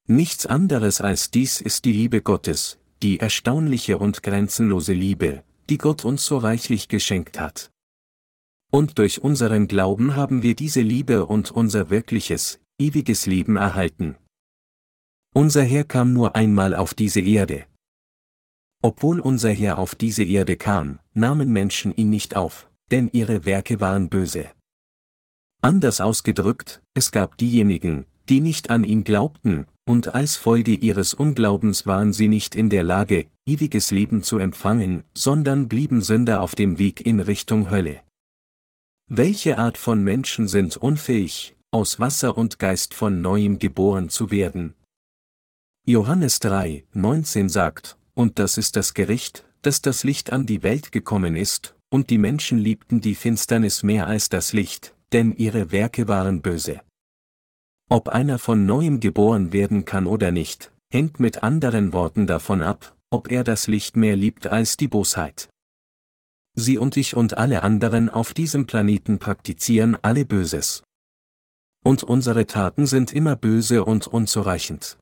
Speaker 1: Nichts anderes als dies ist die Liebe Gottes, die erstaunliche und grenzenlose Liebe, die Gott uns so reichlich geschenkt hat. Und durch unseren Glauben haben wir diese Liebe und unser wirkliches, ewiges Leben erhalten. Unser Herr kam nur einmal auf diese Erde. Obwohl unser Herr auf diese Erde kam, nahmen Menschen ihn nicht auf denn ihre Werke waren böse. Anders ausgedrückt, es gab diejenigen, die nicht an ihn glaubten, und als Folge ihres Unglaubens waren sie nicht in der Lage, ewiges Leben zu empfangen, sondern blieben Sünder auf dem Weg in Richtung Hölle. Welche Art von Menschen sind unfähig, aus Wasser und Geist von neuem geboren zu werden? Johannes 3, 19 sagt, und das ist das Gericht, dass das Licht an die Welt gekommen ist, und die Menschen liebten die Finsternis mehr als das Licht, denn ihre Werke waren böse. Ob einer von neuem geboren werden kann oder nicht, hängt mit anderen Worten davon ab, ob er das Licht mehr liebt als die Bosheit. Sie und ich und alle anderen auf diesem Planeten praktizieren alle Böses. Und unsere Taten sind immer böse und unzureichend.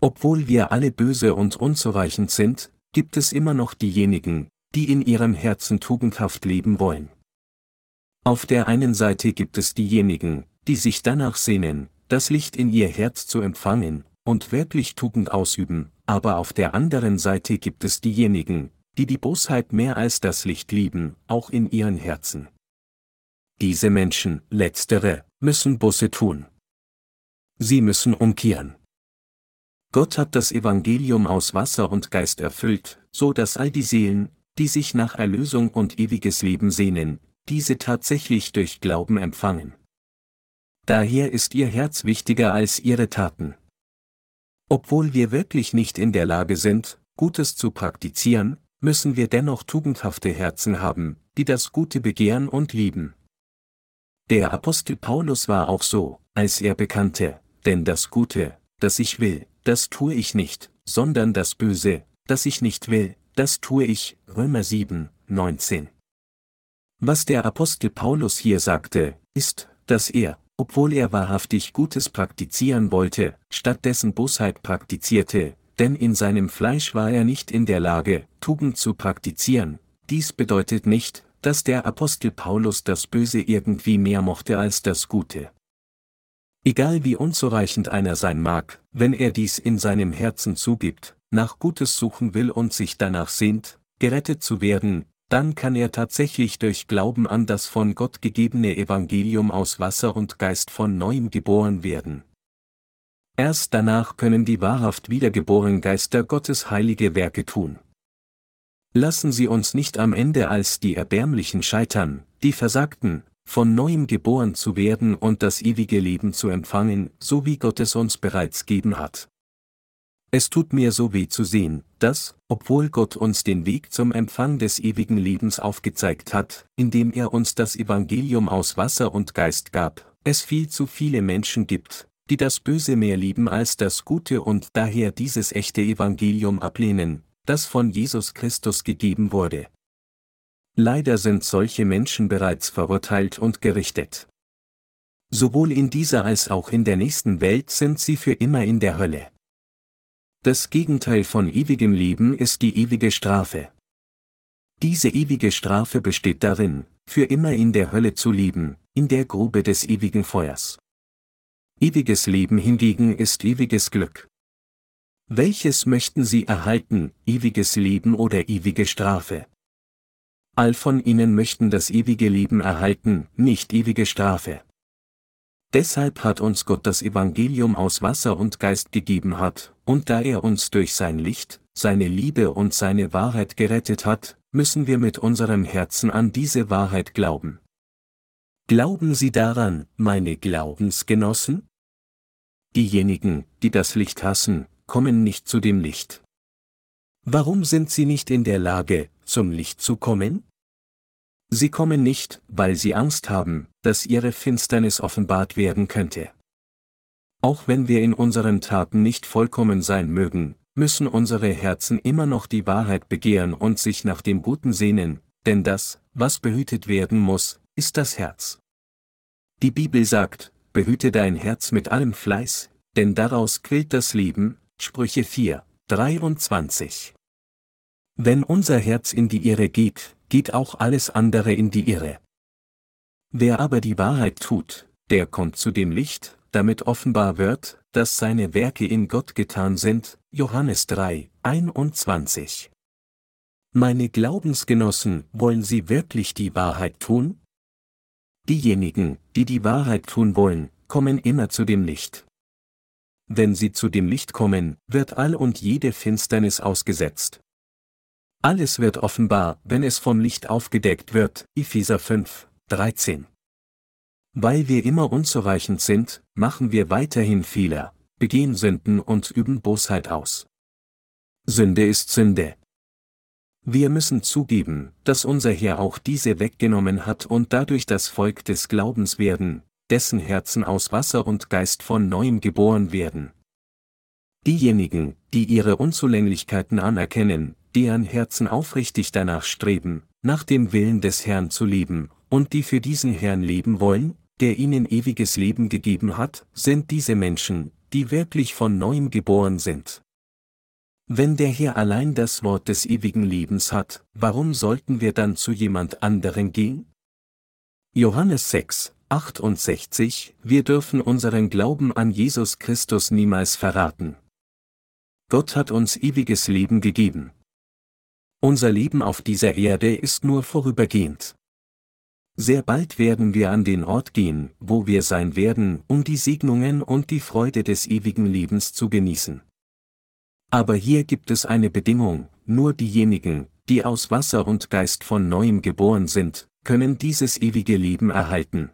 Speaker 1: Obwohl wir alle böse und unzureichend sind, gibt es immer noch diejenigen, die in ihrem Herzen tugendhaft leben wollen. Auf der einen Seite gibt es diejenigen, die sich danach sehnen, das Licht in ihr Herz zu empfangen und wirklich Tugend ausüben, aber auf der anderen Seite gibt es diejenigen, die die Bosheit mehr als das Licht lieben, auch in ihren Herzen. Diese Menschen, letztere, müssen Busse tun. Sie müssen umkehren. Gott hat das Evangelium aus Wasser und Geist erfüllt, so dass all die Seelen, die sich nach Erlösung und ewiges Leben sehnen, diese tatsächlich durch Glauben empfangen. Daher ist ihr Herz wichtiger als ihre Taten. Obwohl wir wirklich nicht in der Lage sind, Gutes zu praktizieren, müssen wir dennoch tugendhafte Herzen haben, die das Gute begehren und lieben. Der Apostel Paulus war auch so, als er bekannte, denn das Gute, das ich will, das tue ich nicht, sondern das Böse, das ich nicht will, das tue ich, Römer 7, 19. Was der Apostel Paulus hier sagte, ist, dass er, obwohl er wahrhaftig Gutes praktizieren wollte, stattdessen Bosheit praktizierte, denn in seinem Fleisch war er nicht in der Lage, Tugend zu praktizieren. Dies bedeutet nicht, dass der Apostel Paulus das Böse irgendwie mehr mochte als das Gute. Egal wie unzureichend einer sein mag, wenn er dies in seinem Herzen zugibt, nach Gutes suchen will und sich danach sehnt, gerettet zu werden, dann kann er tatsächlich durch Glauben an das von Gott gegebene Evangelium aus Wasser und Geist von neuem geboren werden. Erst danach können die wahrhaft wiedergeborenen Geister Gottes heilige Werke tun. Lassen Sie uns nicht am Ende als die Erbärmlichen scheitern, die versagten, von neuem geboren zu werden und das ewige Leben zu empfangen, so wie Gott es uns bereits geben hat. Es tut mir so weh zu sehen, dass, obwohl Gott uns den Weg zum Empfang des ewigen Lebens aufgezeigt hat, indem er uns das Evangelium aus Wasser und Geist gab, es viel zu viele Menschen gibt, die das Böse mehr lieben als das Gute und daher dieses echte Evangelium ablehnen, das von Jesus Christus gegeben wurde. Leider sind solche Menschen bereits verurteilt und gerichtet. Sowohl in dieser als auch in der nächsten Welt sind sie für immer in der Hölle. Das Gegenteil von ewigem Leben ist die ewige Strafe. Diese ewige Strafe besteht darin, für immer in der Hölle zu leben, in der Grube des ewigen Feuers. Ewiges Leben hingegen ist ewiges Glück. Welches möchten Sie erhalten, ewiges Leben oder ewige Strafe? All von ihnen möchten das ewige Leben erhalten, nicht ewige Strafe. Deshalb hat uns Gott das Evangelium aus Wasser und Geist gegeben hat, und da er uns durch sein Licht, seine Liebe und seine Wahrheit gerettet hat, müssen wir mit unserem Herzen an diese Wahrheit glauben. Glauben Sie daran, meine Glaubensgenossen? Diejenigen, die das Licht hassen, kommen nicht zu dem Licht. Warum sind sie nicht in der Lage, zum Licht zu kommen? Sie kommen nicht, weil sie Angst haben, dass ihre Finsternis offenbart werden könnte. Auch wenn wir in unseren Taten nicht vollkommen sein mögen, müssen unsere Herzen immer noch die Wahrheit begehren und sich nach dem Guten sehnen, denn das, was behütet werden muss, ist das Herz. Die Bibel sagt, behüte dein Herz mit allem Fleiß, denn daraus quillt das Leben, Sprüche 4, 23. Wenn unser Herz in die Irre geht, geht auch alles andere in die Irre. Wer aber die Wahrheit tut, der kommt zu dem Licht, damit offenbar wird, dass seine Werke in Gott getan sind, Johannes 3, 21. Meine Glaubensgenossen, wollen Sie wirklich die Wahrheit tun? Diejenigen, die die Wahrheit tun wollen, kommen immer zu dem Licht. Wenn sie zu dem Licht kommen, wird all und jede Finsternis ausgesetzt. Alles wird offenbar, wenn es vom Licht aufgedeckt wird, Epheser 5, 13. Weil wir immer unzureichend sind, machen wir weiterhin Fehler, begehen Sünden und üben Bosheit aus. Sünde ist Sünde. Wir müssen zugeben, dass unser Herr auch diese weggenommen hat und dadurch das Volk des Glaubens werden, dessen Herzen aus Wasser und Geist von neuem geboren werden. Diejenigen, die ihre Unzulänglichkeiten anerkennen, deren Herzen aufrichtig danach streben, nach dem Willen des Herrn zu leben, und die für diesen Herrn leben wollen, der ihnen ewiges Leben gegeben hat, sind diese Menschen, die wirklich von neuem geboren sind. Wenn der Herr allein das Wort des ewigen Lebens hat, warum sollten wir dann zu jemand anderen gehen? Johannes 6, 68 Wir dürfen unseren Glauben an Jesus Christus niemals verraten. Gott hat uns ewiges Leben gegeben. Unser Leben auf dieser Erde ist nur vorübergehend. Sehr bald werden wir an den Ort gehen, wo wir sein werden, um die Segnungen und die Freude des ewigen Lebens zu genießen. Aber hier gibt es eine Bedingung, nur diejenigen, die aus Wasser und Geist von neuem geboren sind, können dieses ewige Leben erhalten.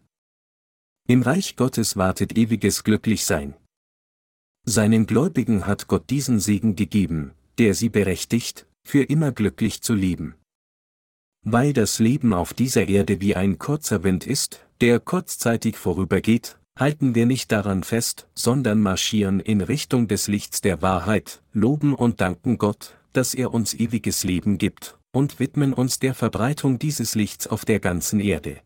Speaker 1: Im Reich Gottes wartet ewiges Glücklichsein. Seinen Gläubigen hat Gott diesen Segen gegeben, der sie berechtigt, für immer glücklich zu leben. Weil das Leben auf dieser Erde wie ein kurzer Wind ist, der kurzzeitig vorübergeht, halten wir nicht daran fest, sondern marschieren in Richtung des Lichts der Wahrheit, loben und danken Gott, dass er uns ewiges Leben gibt, und widmen uns der Verbreitung dieses Lichts auf der ganzen Erde.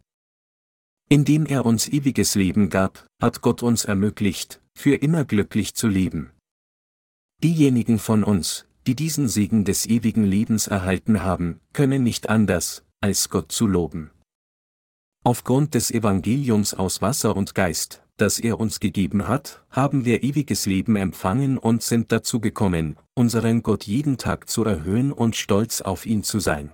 Speaker 1: Indem er uns ewiges Leben gab, hat Gott uns ermöglicht, für immer glücklich zu leben. Diejenigen von uns, die diesen Segen des ewigen Lebens erhalten haben, können nicht anders, als Gott zu loben. Aufgrund des Evangeliums aus Wasser und Geist, das er uns gegeben hat, haben wir ewiges Leben empfangen und sind dazu gekommen, unseren Gott jeden Tag zu erhöhen und stolz auf ihn zu sein.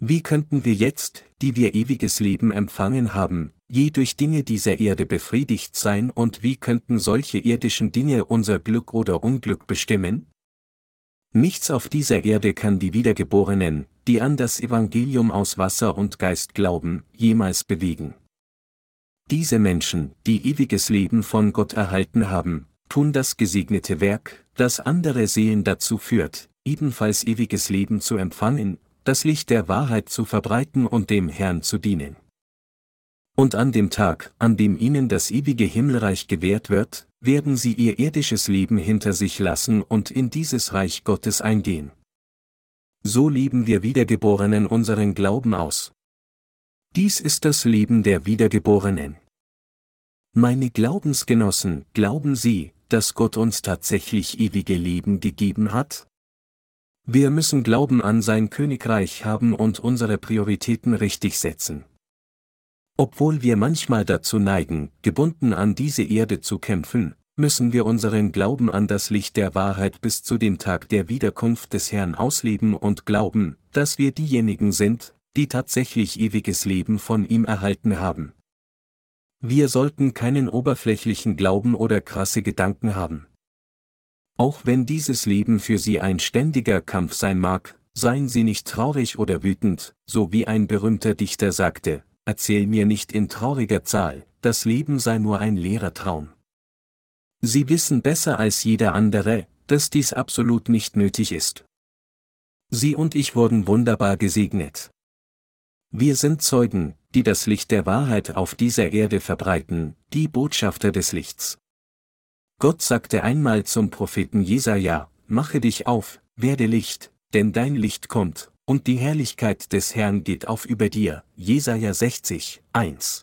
Speaker 1: Wie könnten wir jetzt, die wir ewiges Leben empfangen haben, je durch Dinge dieser Erde befriedigt sein und wie könnten solche irdischen Dinge unser Glück oder Unglück bestimmen? Nichts auf dieser Erde kann die Wiedergeborenen, die an das Evangelium aus Wasser und Geist glauben, jemals bewegen. Diese Menschen, die ewiges Leben von Gott erhalten haben, tun das gesegnete Werk, das andere Seelen dazu führt, ebenfalls ewiges Leben zu empfangen, das Licht der Wahrheit zu verbreiten und dem Herrn zu dienen. Und an dem Tag, an dem ihnen das ewige Himmelreich gewährt wird, werden sie ihr irdisches Leben hinter sich lassen und in dieses Reich Gottes eingehen. So leben wir Wiedergeborenen unseren Glauben aus. Dies ist das Leben der Wiedergeborenen. Meine Glaubensgenossen, glauben Sie, dass Gott uns tatsächlich ewige Leben gegeben hat? Wir müssen Glauben an sein Königreich haben und unsere Prioritäten richtig setzen. Obwohl wir manchmal dazu neigen, gebunden an diese Erde zu kämpfen, müssen wir unseren Glauben an das Licht der Wahrheit bis zu dem Tag der Wiederkunft des Herrn ausleben und glauben, dass wir diejenigen sind, die tatsächlich ewiges Leben von ihm erhalten haben. Wir sollten keinen oberflächlichen Glauben oder krasse Gedanken haben. Auch wenn dieses Leben für Sie ein ständiger Kampf sein mag, seien Sie nicht traurig oder wütend, so wie ein berühmter Dichter sagte, erzähl mir nicht in trauriger Zahl, das Leben sei nur ein leerer Traum. Sie wissen besser als jeder andere, dass dies absolut nicht nötig ist. Sie und ich wurden wunderbar gesegnet. Wir sind Zeugen, die das Licht der Wahrheit auf dieser Erde verbreiten, die Botschafter des Lichts. Gott sagte einmal zum Propheten Jesaja, mache dich auf, werde Licht, denn dein Licht kommt, und die Herrlichkeit des Herrn geht auf über dir. Jesaja 60, 1.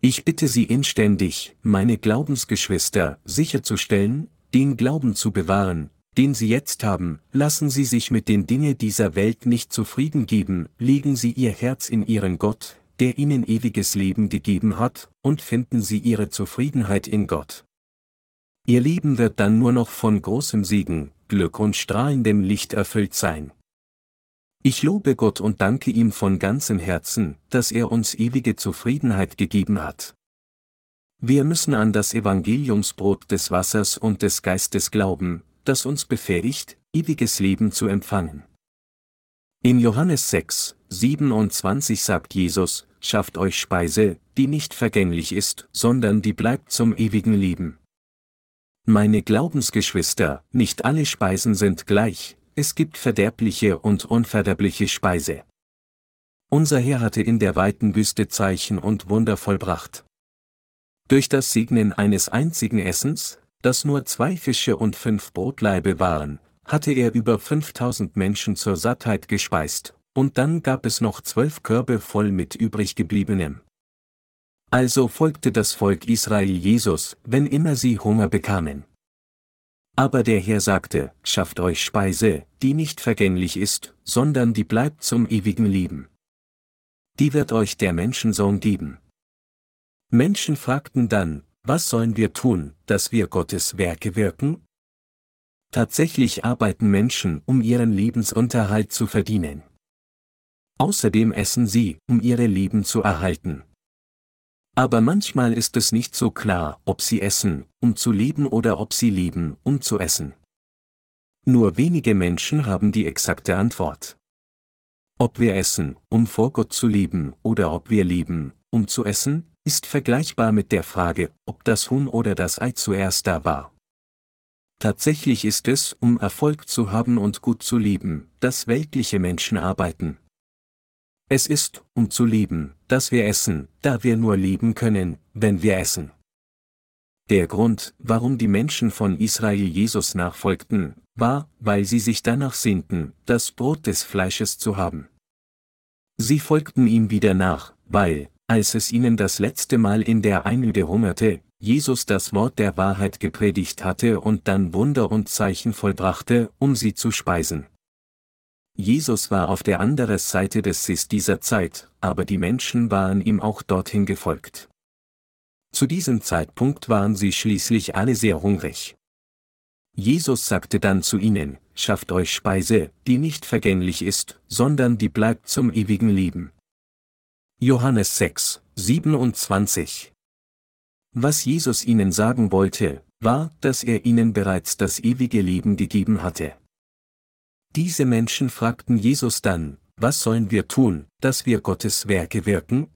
Speaker 1: Ich bitte Sie inständig, meine Glaubensgeschwister, sicherzustellen, den Glauben zu bewahren, den Sie jetzt haben, lassen Sie sich mit den Dingen dieser Welt nicht zufrieden geben, legen Sie Ihr Herz in Ihren Gott, der Ihnen ewiges Leben gegeben hat, und finden Sie Ihre Zufriedenheit in Gott. Ihr Leben wird dann nur noch von großem Segen, Glück und strahlendem Licht erfüllt sein. Ich lobe Gott und danke ihm von ganzem Herzen, dass er uns ewige Zufriedenheit gegeben hat. Wir müssen an das Evangeliumsbrot des Wassers und des Geistes glauben, das uns befähigt, ewiges Leben zu empfangen. In Johannes 6, 27 sagt Jesus, schafft euch Speise, die nicht vergänglich ist, sondern die bleibt zum ewigen Leben. Meine Glaubensgeschwister, nicht alle Speisen sind gleich, es gibt verderbliche und unverderbliche Speise. Unser Herr hatte in der weiten Wüste Zeichen und Wunder vollbracht. Durch das Segnen eines einzigen Essens, das nur zwei Fische und fünf Brotlaibe waren, hatte er über 5000 Menschen zur Sattheit gespeist, und dann gab es noch zwölf Körbe voll mit übrig gebliebenem. Also folgte das Volk Israel Jesus, wenn immer sie Hunger bekamen. Aber der Herr sagte, schafft euch Speise, die nicht vergänglich ist, sondern die bleibt zum ewigen Leben. Die wird euch der Menschensohn geben. Menschen fragten dann, was sollen wir tun, dass wir Gottes Werke wirken? Tatsächlich arbeiten Menschen, um ihren Lebensunterhalt zu verdienen. Außerdem essen sie, um ihre Leben zu erhalten. Aber manchmal ist es nicht so klar, ob sie essen, um zu leben oder ob sie leben, um zu essen. Nur wenige Menschen haben die exakte Antwort. Ob wir essen, um vor Gott zu leben, oder ob wir leben, um zu essen, ist vergleichbar mit der Frage, ob das Huhn oder das Ei zuerst da war. Tatsächlich ist es, um Erfolg zu haben und gut zu leben, dass weltliche Menschen arbeiten. Es ist, um zu leben, dass wir essen, da wir nur leben können, wenn wir essen. Der Grund, warum die Menschen von Israel Jesus nachfolgten, war, weil sie sich danach sehnten, das Brot des Fleisches zu haben. Sie folgten ihm wieder nach, weil, als es ihnen das letzte Mal in der Einöde hungerte, Jesus das Wort der Wahrheit gepredigt hatte und dann Wunder und Zeichen vollbrachte, um sie zu speisen. Jesus war auf der anderen Seite des Sees dieser Zeit, aber die Menschen waren ihm auch dorthin gefolgt. Zu diesem Zeitpunkt waren sie schließlich alle sehr hungrig. Jesus sagte dann zu ihnen, schafft euch Speise, die nicht vergänglich ist, sondern die bleibt zum ewigen Leben. Johannes 6, 27 Was Jesus ihnen sagen wollte, war, dass er ihnen bereits das ewige Leben gegeben hatte. Diese Menschen fragten Jesus dann, was sollen wir tun, dass wir Gottes Werke wirken?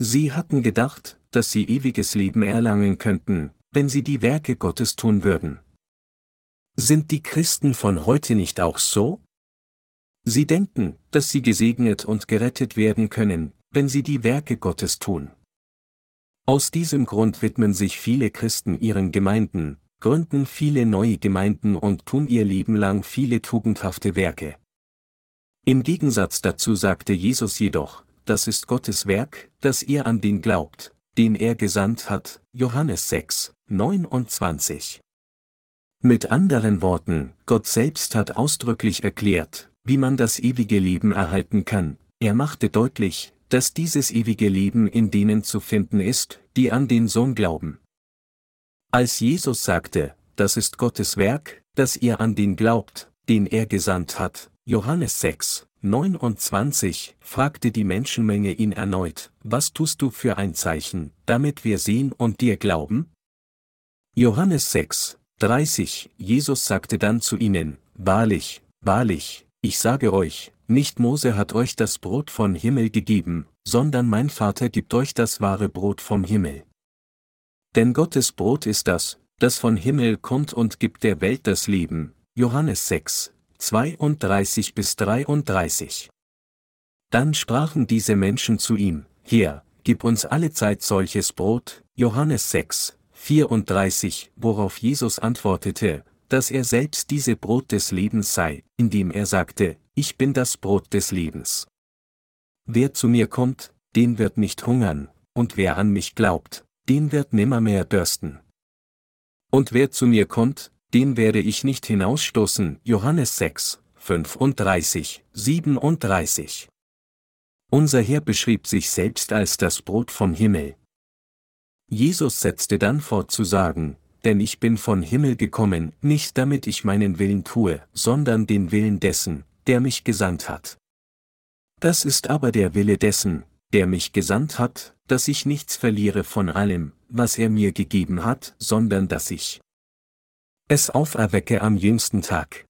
Speaker 1: Sie hatten gedacht, dass sie ewiges Leben erlangen könnten, wenn sie die Werke Gottes tun würden. Sind die Christen von heute nicht auch so? Sie denken, dass sie gesegnet und gerettet werden können, wenn sie die Werke Gottes tun. Aus diesem Grund widmen sich viele Christen ihren Gemeinden, gründen viele neue Gemeinden und tun ihr Leben lang viele tugendhafte Werke. Im Gegensatz dazu sagte Jesus jedoch, das ist Gottes Werk, dass ihr an den glaubt, den er gesandt hat, Johannes 6, 29. Mit anderen Worten, Gott selbst hat ausdrücklich erklärt, wie man das ewige Leben erhalten kann, er machte deutlich, dass dieses ewige Leben in denen zu finden ist, die an den Sohn glauben. Als Jesus sagte, das ist Gottes Werk, dass ihr an den glaubt, den er gesandt hat, Johannes 6, 29, fragte die Menschenmenge ihn erneut, was tust du für ein Zeichen, damit wir sehen und dir glauben? Johannes 6, 30, Jesus sagte dann zu ihnen, Wahrlich, wahrlich, ich sage euch, nicht Mose hat euch das Brot von Himmel gegeben, sondern mein Vater gibt euch das wahre Brot vom Himmel. Denn Gottes Brot ist das, das von Himmel kommt und gibt der Welt das Leben. Johannes 6, 32 bis 33. Dann sprachen diese Menschen zu ihm, Herr, gib uns alle Zeit solches Brot, Johannes 6, 34, worauf Jesus antwortete, dass er selbst diese Brot des Lebens sei, indem er sagte, ich bin das Brot des Lebens. Wer zu mir kommt, den wird nicht hungern, und wer an mich glaubt, den wird nimmermehr dürsten. Und wer zu mir kommt, den werde ich nicht hinausstoßen. Johannes 6, 35, 37. Unser Herr beschrieb sich selbst als das Brot vom Himmel. Jesus setzte dann fort zu sagen, denn ich bin von Himmel gekommen, nicht damit ich meinen Willen tue, sondern den Willen dessen, der mich gesandt hat. Das ist aber der Wille dessen, der mich gesandt hat, dass ich nichts verliere von allem, was er mir gegeben hat, sondern dass ich es auferwecke am jüngsten Tag.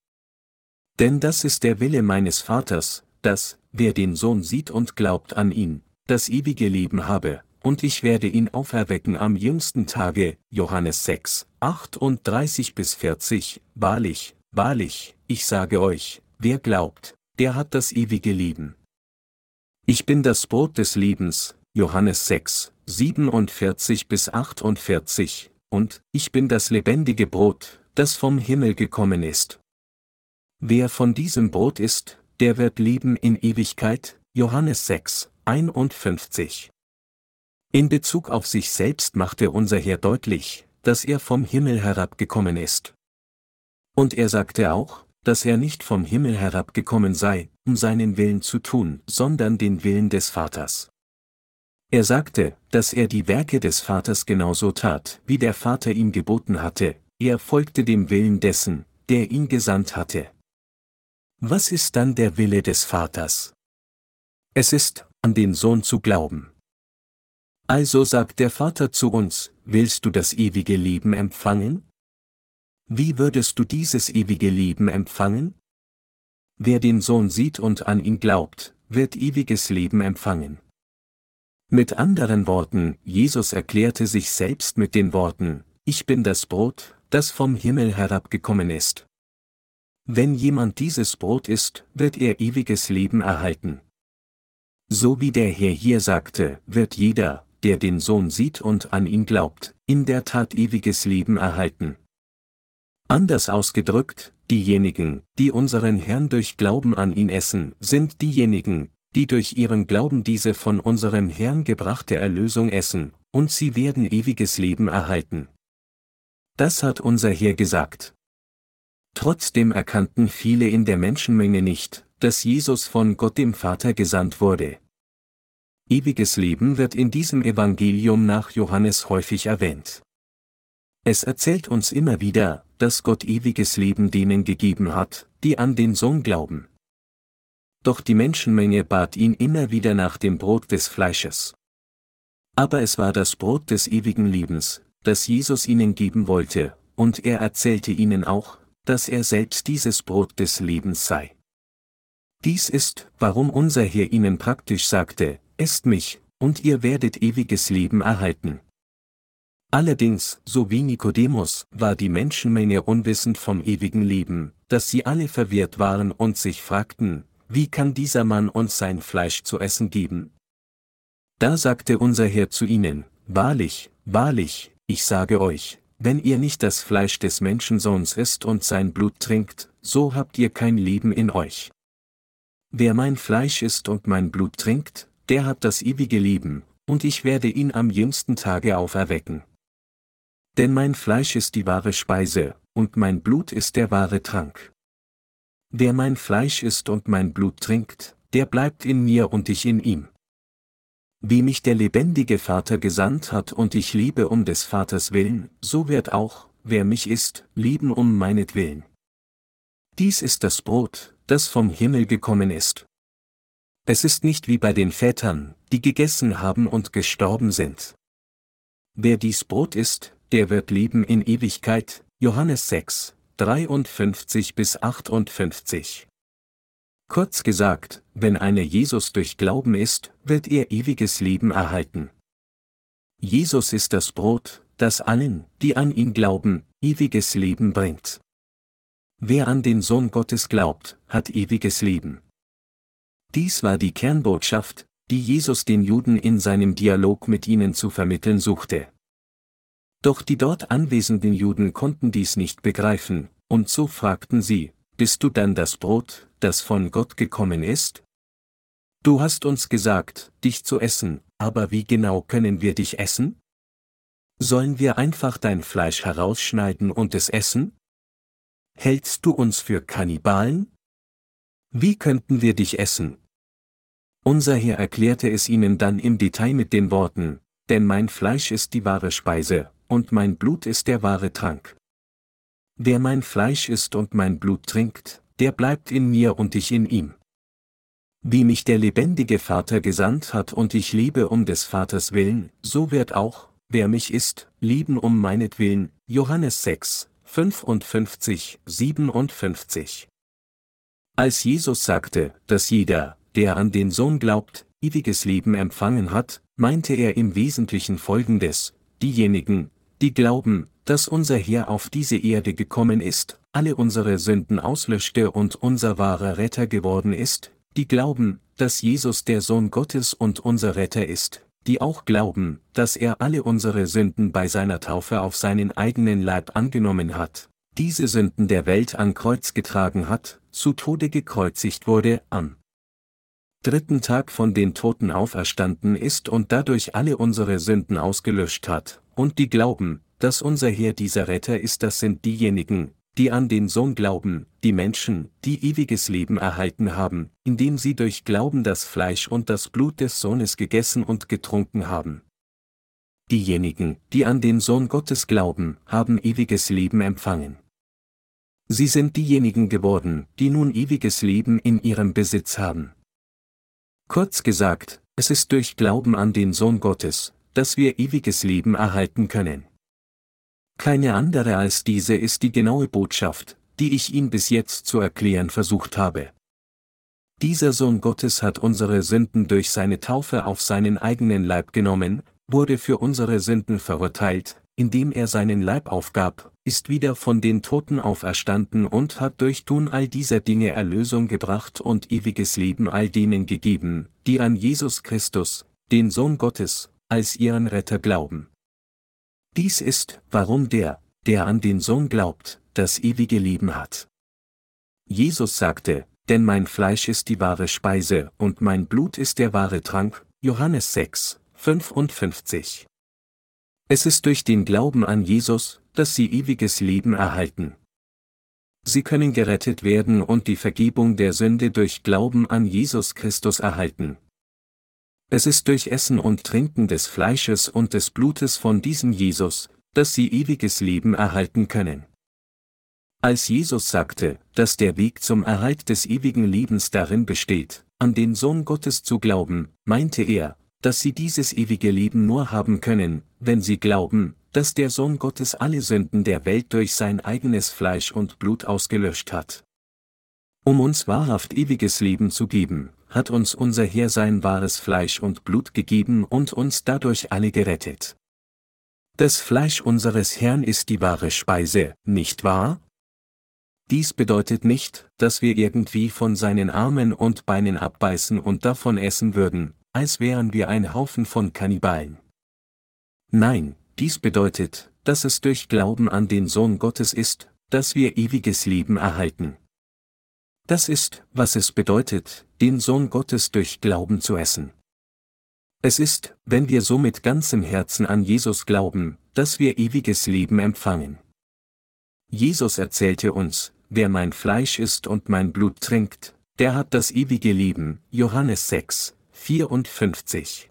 Speaker 1: Denn das ist der Wille meines Vaters, dass, wer den Sohn sieht und glaubt an ihn, das ewige Leben habe, und ich werde ihn auferwecken am jüngsten Tage, Johannes 6, 38 bis 40, wahrlich, wahrlich, ich sage euch, wer glaubt, der hat das ewige Leben. Ich bin das Brot des Lebens, Johannes 6, 47 bis 48, und ich bin das lebendige Brot, das vom Himmel gekommen ist. Wer von diesem Brot isst, der wird leben in Ewigkeit, Johannes 6, 51. In Bezug auf sich selbst machte unser Herr deutlich, dass er vom Himmel herabgekommen ist. Und er sagte auch, dass er nicht vom Himmel herabgekommen sei, um seinen Willen zu tun, sondern den Willen des Vaters. Er sagte, dass er die Werke des Vaters genauso tat, wie der Vater ihm geboten hatte, er folgte dem Willen dessen, der ihn gesandt hatte. Was ist dann der Wille des Vaters? Es ist, an den Sohn zu glauben. Also sagt der Vater zu uns, willst du das ewige Leben empfangen? Wie würdest du dieses ewige Leben empfangen? Wer den Sohn sieht und an ihn glaubt, wird ewiges Leben empfangen. Mit anderen Worten, Jesus erklärte sich selbst mit den Worten, ich bin das Brot, das vom Himmel herabgekommen ist. Wenn jemand dieses Brot isst, wird er ewiges Leben erhalten. So wie der Herr hier sagte, wird jeder, der den Sohn sieht und an ihn glaubt, in der Tat ewiges Leben erhalten. Anders ausgedrückt, diejenigen, die unseren Herrn durch Glauben an ihn essen, sind diejenigen, die durch ihren Glauben diese von unserem Herrn gebrachte Erlösung essen, und sie werden ewiges Leben erhalten. Das hat unser Herr gesagt. Trotzdem erkannten viele in der Menschenmenge nicht, dass Jesus von Gott dem Vater gesandt wurde. Ewiges Leben wird in diesem Evangelium nach Johannes häufig erwähnt. Es erzählt uns immer wieder, dass Gott ewiges Leben denen gegeben hat, die an den Sohn glauben. Doch die Menschenmenge bat ihn immer wieder nach dem Brot des Fleisches. Aber es war das Brot des ewigen Lebens, das Jesus ihnen geben wollte, und er erzählte ihnen auch, dass er selbst dieses Brot des Lebens sei. Dies ist, warum unser Herr ihnen praktisch sagte, esst mich, und ihr werdet ewiges Leben erhalten. Allerdings, so wie Nikodemus, war die Menschenmenge unwissend vom ewigen Leben, dass sie alle verwirrt waren und sich fragten, wie kann dieser Mann uns sein Fleisch zu essen geben? Da sagte unser Herr zu ihnen, Wahrlich, wahrlich, ich sage euch, wenn ihr nicht das Fleisch des Menschensohns isst und sein Blut trinkt, so habt ihr kein Leben in euch. Wer mein Fleisch isst und mein Blut trinkt, der hat das ewige Leben, und ich werde ihn am jüngsten Tage auferwecken. Denn mein Fleisch ist die wahre Speise, und mein Blut ist der wahre Trank. Wer mein Fleisch isst und mein Blut trinkt, der bleibt in mir und ich in ihm. Wie mich der lebendige Vater gesandt hat und ich liebe um des Vaters willen, so wird auch, wer mich isst, lieben um meinetwillen. Dies ist das Brot, das vom Himmel gekommen ist. Es ist nicht wie bei den Vätern, die gegessen haben und gestorben sind. Wer dies Brot isst, der wird leben in Ewigkeit, Johannes 6, 53 bis 58. Kurz gesagt, wenn einer Jesus durch Glauben ist, wird er ewiges Leben erhalten. Jesus ist das Brot, das allen, die an ihn glauben, ewiges Leben bringt. Wer an den Sohn Gottes glaubt, hat ewiges Leben. Dies war die Kernbotschaft, die Jesus den Juden in seinem Dialog mit ihnen zu vermitteln suchte. Doch die dort anwesenden Juden konnten dies nicht begreifen, und so fragten sie, bist du dann das Brot, das von Gott gekommen ist? Du hast uns gesagt, dich zu essen, aber wie genau können wir dich essen? Sollen wir einfach dein Fleisch herausschneiden und es essen? Hältst du uns für Kannibalen? Wie könnten wir dich essen? Unser Herr erklärte es ihnen dann im Detail mit den Worten, denn mein Fleisch ist die wahre Speise, und mein Blut ist der wahre Trank. Wer mein Fleisch isst und mein Blut trinkt, der bleibt in mir und ich in ihm. Wie mich der lebendige Vater gesandt hat und ich liebe um des Vaters willen, so wird auch, wer mich isst, lieben um meinetwillen, Johannes 6, 55, 57. Als Jesus sagte, dass jeder, der an den Sohn glaubt, ewiges Leben empfangen hat, meinte er im Wesentlichen Folgendes, diejenigen, die glauben, dass unser Herr auf diese Erde gekommen ist, alle unsere Sünden auslöschte und unser wahrer Retter geworden ist, die glauben, dass Jesus der Sohn Gottes und unser Retter ist, die auch glauben, dass er alle unsere Sünden bei seiner Taufe auf seinen eigenen Leib angenommen hat, diese Sünden der Welt an Kreuz getragen hat, zu Tode gekreuzigt wurde, am dritten Tag von den Toten auferstanden ist und dadurch alle unsere Sünden ausgelöscht hat, und die glauben, dass unser Herr dieser Retter ist, das sind diejenigen, die an den Sohn glauben, die Menschen, die ewiges Leben erhalten haben, indem sie durch Glauben das Fleisch und das Blut des Sohnes gegessen und getrunken haben. Diejenigen, die an den Sohn Gottes glauben, haben ewiges Leben empfangen. Sie sind diejenigen geworden, die nun ewiges Leben in ihrem Besitz haben. Kurz gesagt, es ist durch Glauben an den Sohn Gottes, dass wir ewiges Leben erhalten können. Keine andere als diese ist die genaue Botschaft, die ich Ihnen bis jetzt zu erklären versucht habe. Dieser Sohn Gottes hat unsere Sünden durch seine Taufe auf seinen eigenen Leib genommen, wurde für unsere Sünden verurteilt, indem er seinen Leib aufgab, ist wieder von den Toten auferstanden und hat durch Tun all dieser Dinge Erlösung gebracht und ewiges Leben all denen gegeben, die an Jesus Christus, den Sohn Gottes, als ihren Retter glauben. Dies ist, warum der, der an den Sohn glaubt, das ewige Leben hat. Jesus sagte, denn mein Fleisch ist die wahre Speise und mein Blut ist der wahre Trank, Johannes 6, 55. Es ist durch den Glauben an Jesus, dass sie ewiges Leben erhalten. Sie können gerettet werden und die Vergebung der Sünde durch Glauben an Jesus Christus erhalten. Es ist durch Essen und Trinken des Fleisches und des Blutes von diesem Jesus, dass sie ewiges Leben erhalten können. Als Jesus sagte, dass der Weg zum Erhalt des ewigen Lebens darin besteht, an den Sohn Gottes zu glauben, meinte er, dass sie dieses ewige Leben nur haben können, wenn sie glauben, dass der Sohn Gottes alle Sünden der Welt durch sein eigenes Fleisch und Blut ausgelöscht hat. Um uns wahrhaft ewiges Leben zu geben, hat uns unser Herr sein wahres Fleisch und Blut gegeben und uns dadurch alle gerettet. Das Fleisch unseres Herrn ist die wahre Speise, nicht wahr? Dies bedeutet nicht, dass wir irgendwie von seinen Armen und Beinen abbeißen und davon essen würden, als wären wir ein Haufen von Kannibalen. Nein, dies bedeutet, dass es durch Glauben an den Sohn Gottes ist, dass wir ewiges Leben erhalten. Das ist, was es bedeutet, den Sohn Gottes durch Glauben zu essen. Es ist, wenn wir so mit ganzem Herzen an Jesus glauben, dass wir ewiges Leben empfangen. Jesus erzählte uns, wer mein Fleisch isst und mein Blut trinkt, der hat das ewige Leben, Johannes 6, 54.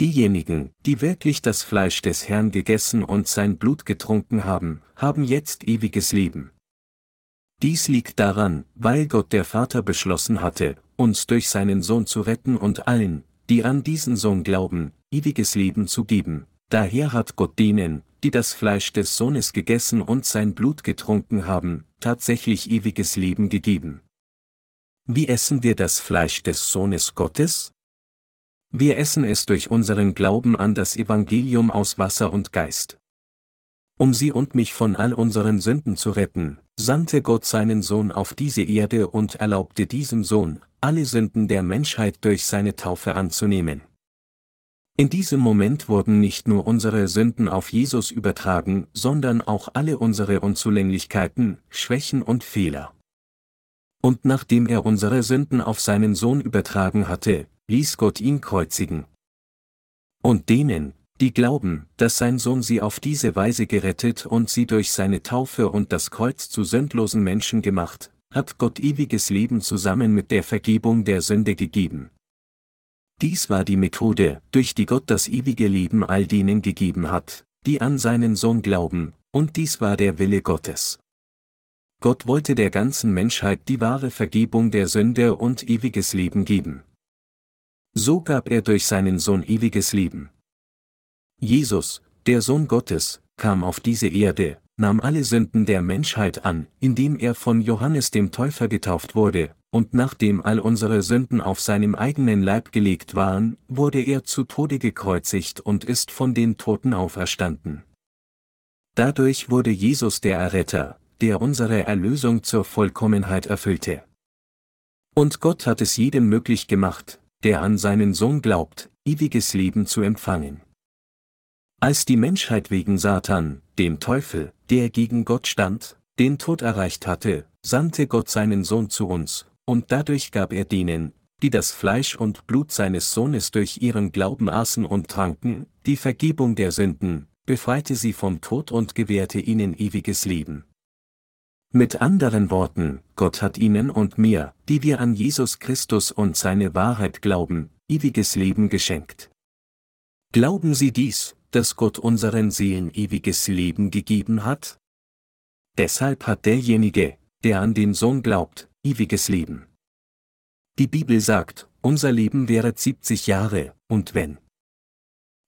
Speaker 1: Diejenigen, die wirklich das Fleisch des Herrn gegessen und sein Blut getrunken haben, haben jetzt ewiges Leben. Dies liegt daran, weil Gott der Vater beschlossen hatte, uns durch seinen Sohn zu retten und allen, die an diesen Sohn glauben, ewiges Leben zu geben. Daher hat Gott denen, die das Fleisch des Sohnes gegessen und sein Blut getrunken haben, tatsächlich ewiges Leben gegeben. Wie essen wir das Fleisch des Sohnes Gottes? Wir essen es durch unseren Glauben an das Evangelium aus Wasser und Geist. Um sie und mich von all unseren Sünden zu retten, sandte Gott seinen Sohn auf diese Erde und erlaubte diesem Sohn, alle Sünden der Menschheit durch seine Taufe anzunehmen. In diesem Moment wurden nicht nur unsere Sünden auf Jesus übertragen, sondern auch alle unsere Unzulänglichkeiten, Schwächen und Fehler. Und nachdem er unsere Sünden auf seinen Sohn übertragen hatte, ließ Gott ihn kreuzigen. Und denen, die glauben, dass sein Sohn sie auf diese Weise gerettet und sie durch seine Taufe und das Kreuz zu sündlosen Menschen gemacht, hat Gott ewiges Leben zusammen mit der Vergebung der Sünde gegeben. Dies war die Methode, durch die Gott das ewige Leben all denen gegeben hat, die an seinen Sohn glauben, und dies war der Wille Gottes. Gott wollte der ganzen Menschheit die wahre Vergebung der Sünde und ewiges Leben geben. So gab er durch seinen Sohn ewiges Leben. Jesus, der Sohn Gottes, kam auf diese Erde, nahm alle Sünden der Menschheit an, indem er von Johannes dem Täufer getauft wurde, und nachdem all unsere Sünden auf seinem eigenen Leib gelegt waren, wurde er zu Tode gekreuzigt und ist von den Toten auferstanden. Dadurch wurde Jesus der Erretter, der unsere Erlösung zur Vollkommenheit erfüllte. Und Gott hat es jedem möglich gemacht, der an seinen Sohn glaubt, ewiges Leben zu empfangen. Als die Menschheit wegen Satan, dem Teufel, der gegen Gott stand, den Tod erreicht hatte, sandte Gott seinen Sohn zu uns, und dadurch gab er denen, die das Fleisch und Blut seines Sohnes durch ihren Glauben aßen und tranken, die Vergebung der Sünden, befreite sie vom Tod und gewährte ihnen ewiges Leben. Mit anderen Worten, Gott hat ihnen und mir, die wir an Jesus Christus und seine Wahrheit glauben, ewiges Leben geschenkt. Glauben Sie dies, dass Gott unseren Seelen ewiges Leben gegeben hat? Deshalb hat derjenige, der an den Sohn glaubt, ewiges Leben. Die Bibel sagt, unser Leben wäre 70 Jahre, und wenn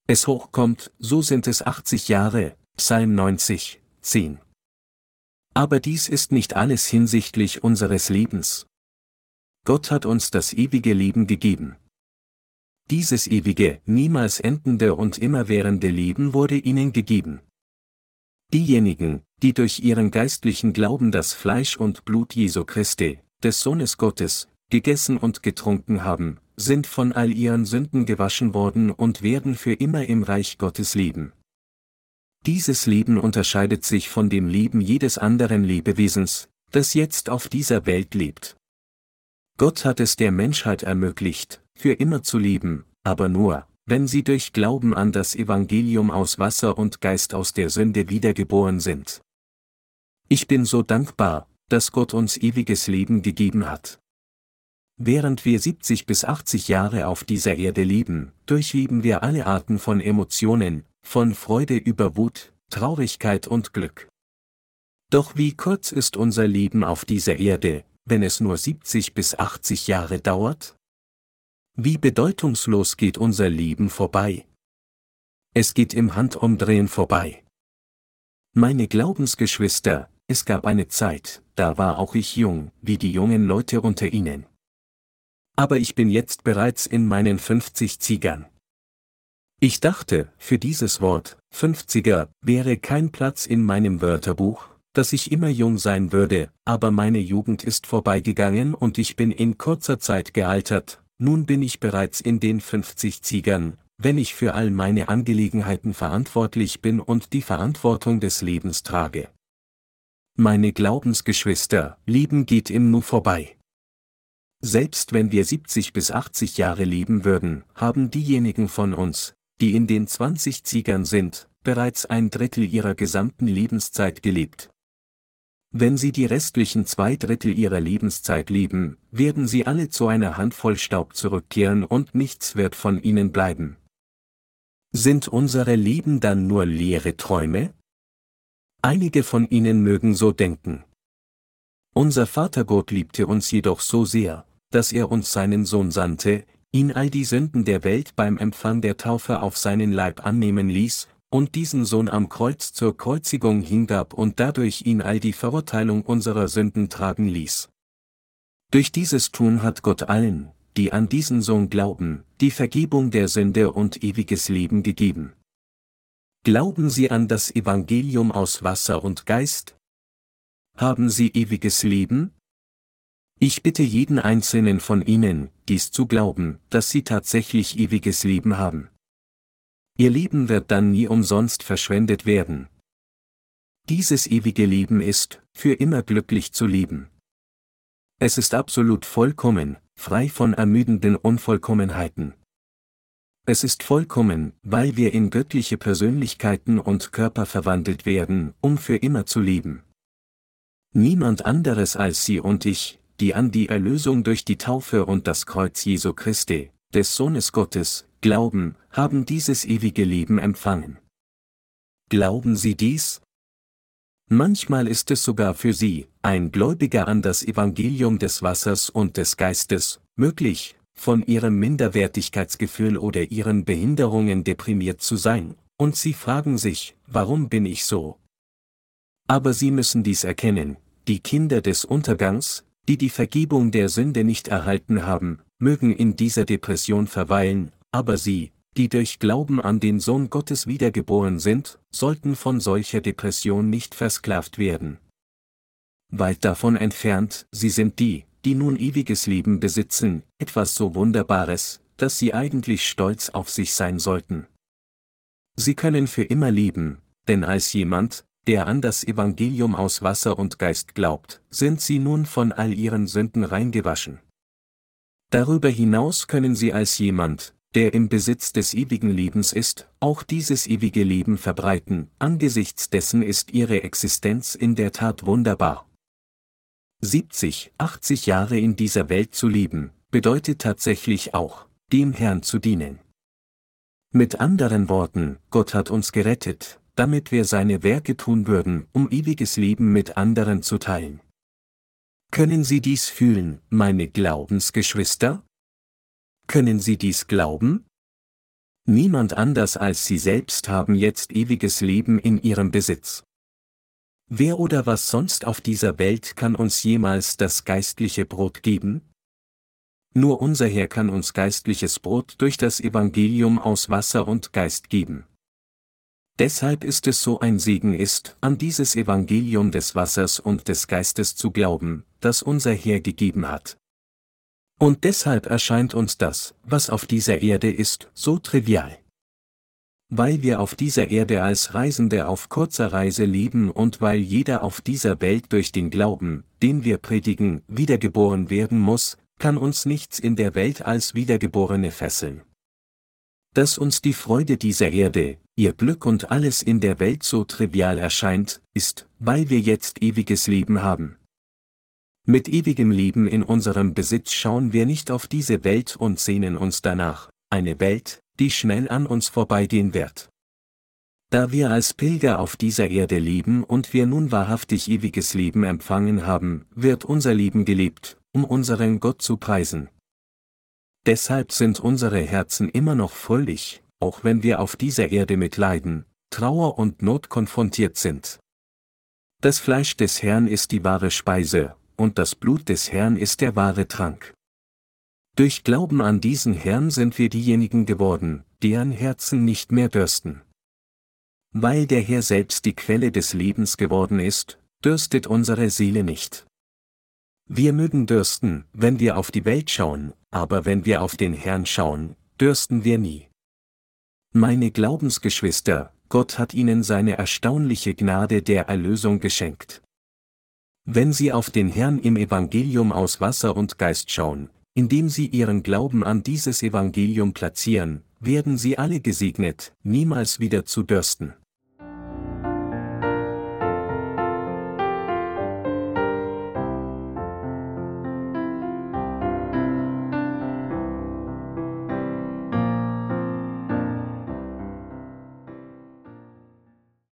Speaker 1: es hochkommt, so sind es 80 Jahre, Psalm 90, 10. Aber dies ist nicht alles hinsichtlich unseres Lebens. Gott hat uns das ewige Leben gegeben. Dieses ewige, niemals endende und immerwährende Leben wurde ihnen gegeben. Diejenigen, die durch ihren geistlichen Glauben das Fleisch und Blut Jesu Christi, des Sohnes Gottes, gegessen und getrunken haben, sind von all ihren Sünden gewaschen worden und werden für immer im Reich Gottes leben. Dieses Leben unterscheidet sich von dem Leben jedes anderen Lebewesens, das jetzt auf dieser Welt lebt. Gott hat es der Menschheit ermöglicht, für immer zu leben, aber nur, wenn sie durch Glauben an das Evangelium aus Wasser und Geist aus der Sünde wiedergeboren sind. Ich bin so dankbar, dass Gott uns ewiges Leben gegeben hat. Während wir 70 bis 80 Jahre auf dieser Erde leben, durchleben wir alle Arten von Emotionen, von Freude über Wut, Traurigkeit und Glück. Doch wie kurz ist unser Leben auf dieser Erde, wenn es nur 70 bis 80 Jahre dauert? Wie bedeutungslos geht unser Leben vorbei? Es geht im Handumdrehen vorbei. Meine Glaubensgeschwister, es gab eine Zeit, da war auch ich jung, wie die jungen Leute unter ihnen. Aber ich bin jetzt bereits in meinen 50 Ziegern. Ich dachte, für dieses Wort, 50er, wäre kein Platz in meinem Wörterbuch, dass ich immer jung sein würde, aber meine Jugend ist vorbeigegangen und ich bin in kurzer Zeit gealtert, nun bin ich bereits in den 50 Ziegern, wenn ich für all meine Angelegenheiten verantwortlich bin und die Verantwortung des Lebens trage. Meine Glaubensgeschwister, Leben geht im Nu vorbei. Selbst wenn wir 70 bis 80 Jahre leben würden, haben diejenigen von uns, die in den 20 Ziegern sind, bereits ein Drittel ihrer gesamten Lebenszeit gelebt. Wenn sie die restlichen zwei Drittel ihrer Lebenszeit leben, werden sie alle zu einer Handvoll Staub zurückkehren und nichts wird von ihnen bleiben. Sind unsere Leben dann nur leere Träume? Einige von ihnen mögen so denken. Unser Vatergott liebte uns jedoch so sehr, dass er uns seinen Sohn sandte, ihn all die Sünden der Welt beim Empfang der Taufe auf seinen Leib annehmen ließ, und diesen Sohn am Kreuz zur Kreuzigung hingab und dadurch ihn all die Verurteilung unserer Sünden tragen ließ. Durch dieses Tun hat Gott allen, die an diesen Sohn glauben, die Vergebung der Sünde und ewiges Leben gegeben. Glauben Sie an das Evangelium aus Wasser und Geist? Haben Sie ewiges Leben? Ich bitte jeden einzelnen von Ihnen, dies zu glauben, dass Sie tatsächlich ewiges Leben haben. Ihr Leben wird dann nie umsonst verschwendet werden. Dieses ewige Leben ist, für immer glücklich zu leben. Es ist absolut vollkommen, frei von ermüdenden Unvollkommenheiten. Es ist vollkommen, weil wir in göttliche Persönlichkeiten und Körper verwandelt werden, um für immer zu leben. Niemand anderes als Sie und ich, die an die Erlösung durch die Taufe und das Kreuz Jesu Christi, des Sohnes Gottes, glauben, haben dieses ewige Leben empfangen. Glauben Sie dies? Manchmal ist es sogar für Sie, ein Gläubiger an das Evangelium des Wassers und des Geistes, möglich, von Ihrem Minderwertigkeitsgefühl oder Ihren Behinderungen deprimiert zu sein, und Sie fragen sich, warum bin ich so? Aber Sie müssen dies erkennen, die Kinder des Untergangs, die die Vergebung der Sünde nicht erhalten haben, mögen in dieser Depression verweilen, aber sie, die durch Glauben an den Sohn Gottes wiedergeboren sind, sollten von solcher Depression nicht versklavt werden. Weit davon entfernt, sie sind die, die nun ewiges Leben besitzen, etwas so Wunderbares, dass sie eigentlich stolz auf sich sein sollten. Sie können für immer leben, denn als jemand, der an das Evangelium aus Wasser und Geist glaubt, sind sie nun von all ihren Sünden reingewaschen. Darüber hinaus können sie als jemand, der im Besitz des ewigen Lebens ist, auch dieses ewige Leben verbreiten, angesichts dessen ist ihre Existenz in der Tat wunderbar. 70, 80 Jahre in dieser Welt zu leben, bedeutet tatsächlich auch, dem Herrn zu dienen. Mit anderen Worten, Gott hat uns gerettet, damit wir seine Werke tun würden, um ewiges Leben mit anderen zu teilen. Können Sie dies fühlen, meine Glaubensgeschwister? Können Sie dies glauben? Niemand anders als Sie selbst haben jetzt ewiges Leben in Ihrem Besitz. Wer oder was sonst auf dieser Welt kann uns jemals das geistliche Brot geben? Nur unser Herr kann uns geistliches Brot durch das Evangelium aus Wasser und Geist geben. Deshalb ist es so ein Segen ist, an dieses Evangelium des Wassers und des Geistes zu glauben, das unser Herr gegeben hat. Und deshalb erscheint uns das, was auf dieser Erde ist, so trivial. Weil wir auf dieser Erde als Reisende auf kurzer Reise leben und weil jeder auf dieser Welt durch den Glauben, den wir predigen, wiedergeboren werden muss, kann uns nichts in der Welt als Wiedergeborene fesseln. Dass uns die Freude dieser Erde, ihr Glück und alles in der Welt so trivial erscheint, ist, weil wir jetzt ewiges Leben haben. Mit ewigem Leben in unserem Besitz schauen wir nicht auf diese Welt und sehnen uns danach, eine Welt, die schnell an uns vorbeigehen wird. Da wir als Pilger auf dieser Erde leben und wir nun wahrhaftig ewiges Leben empfangen haben, wird unser Leben gelebt, um unseren Gott zu preisen. Deshalb sind unsere Herzen immer noch fröhlich, auch wenn wir auf dieser Erde mit Leiden, Trauer und Not konfrontiert sind. Das Fleisch des Herrn ist die wahre Speise, und das Blut des Herrn ist der wahre Trank. Durch Glauben an diesen Herrn sind wir diejenigen geworden, deren Herzen nicht mehr dürsten. Weil der Herr selbst die Quelle des Lebens geworden ist, dürstet unsere Seele nicht. Wir mögen dürsten, wenn wir auf die Welt schauen, aber wenn wir auf den Herrn schauen, dürsten wir nie. Meine Glaubensgeschwister, Gott hat ihnen seine erstaunliche Gnade der Erlösung geschenkt. Wenn sie auf den Herrn im Evangelium aus Wasser und Geist schauen, indem sie ihren Glauben an dieses Evangelium platzieren, werden sie alle gesegnet, niemals wieder zu dürsten.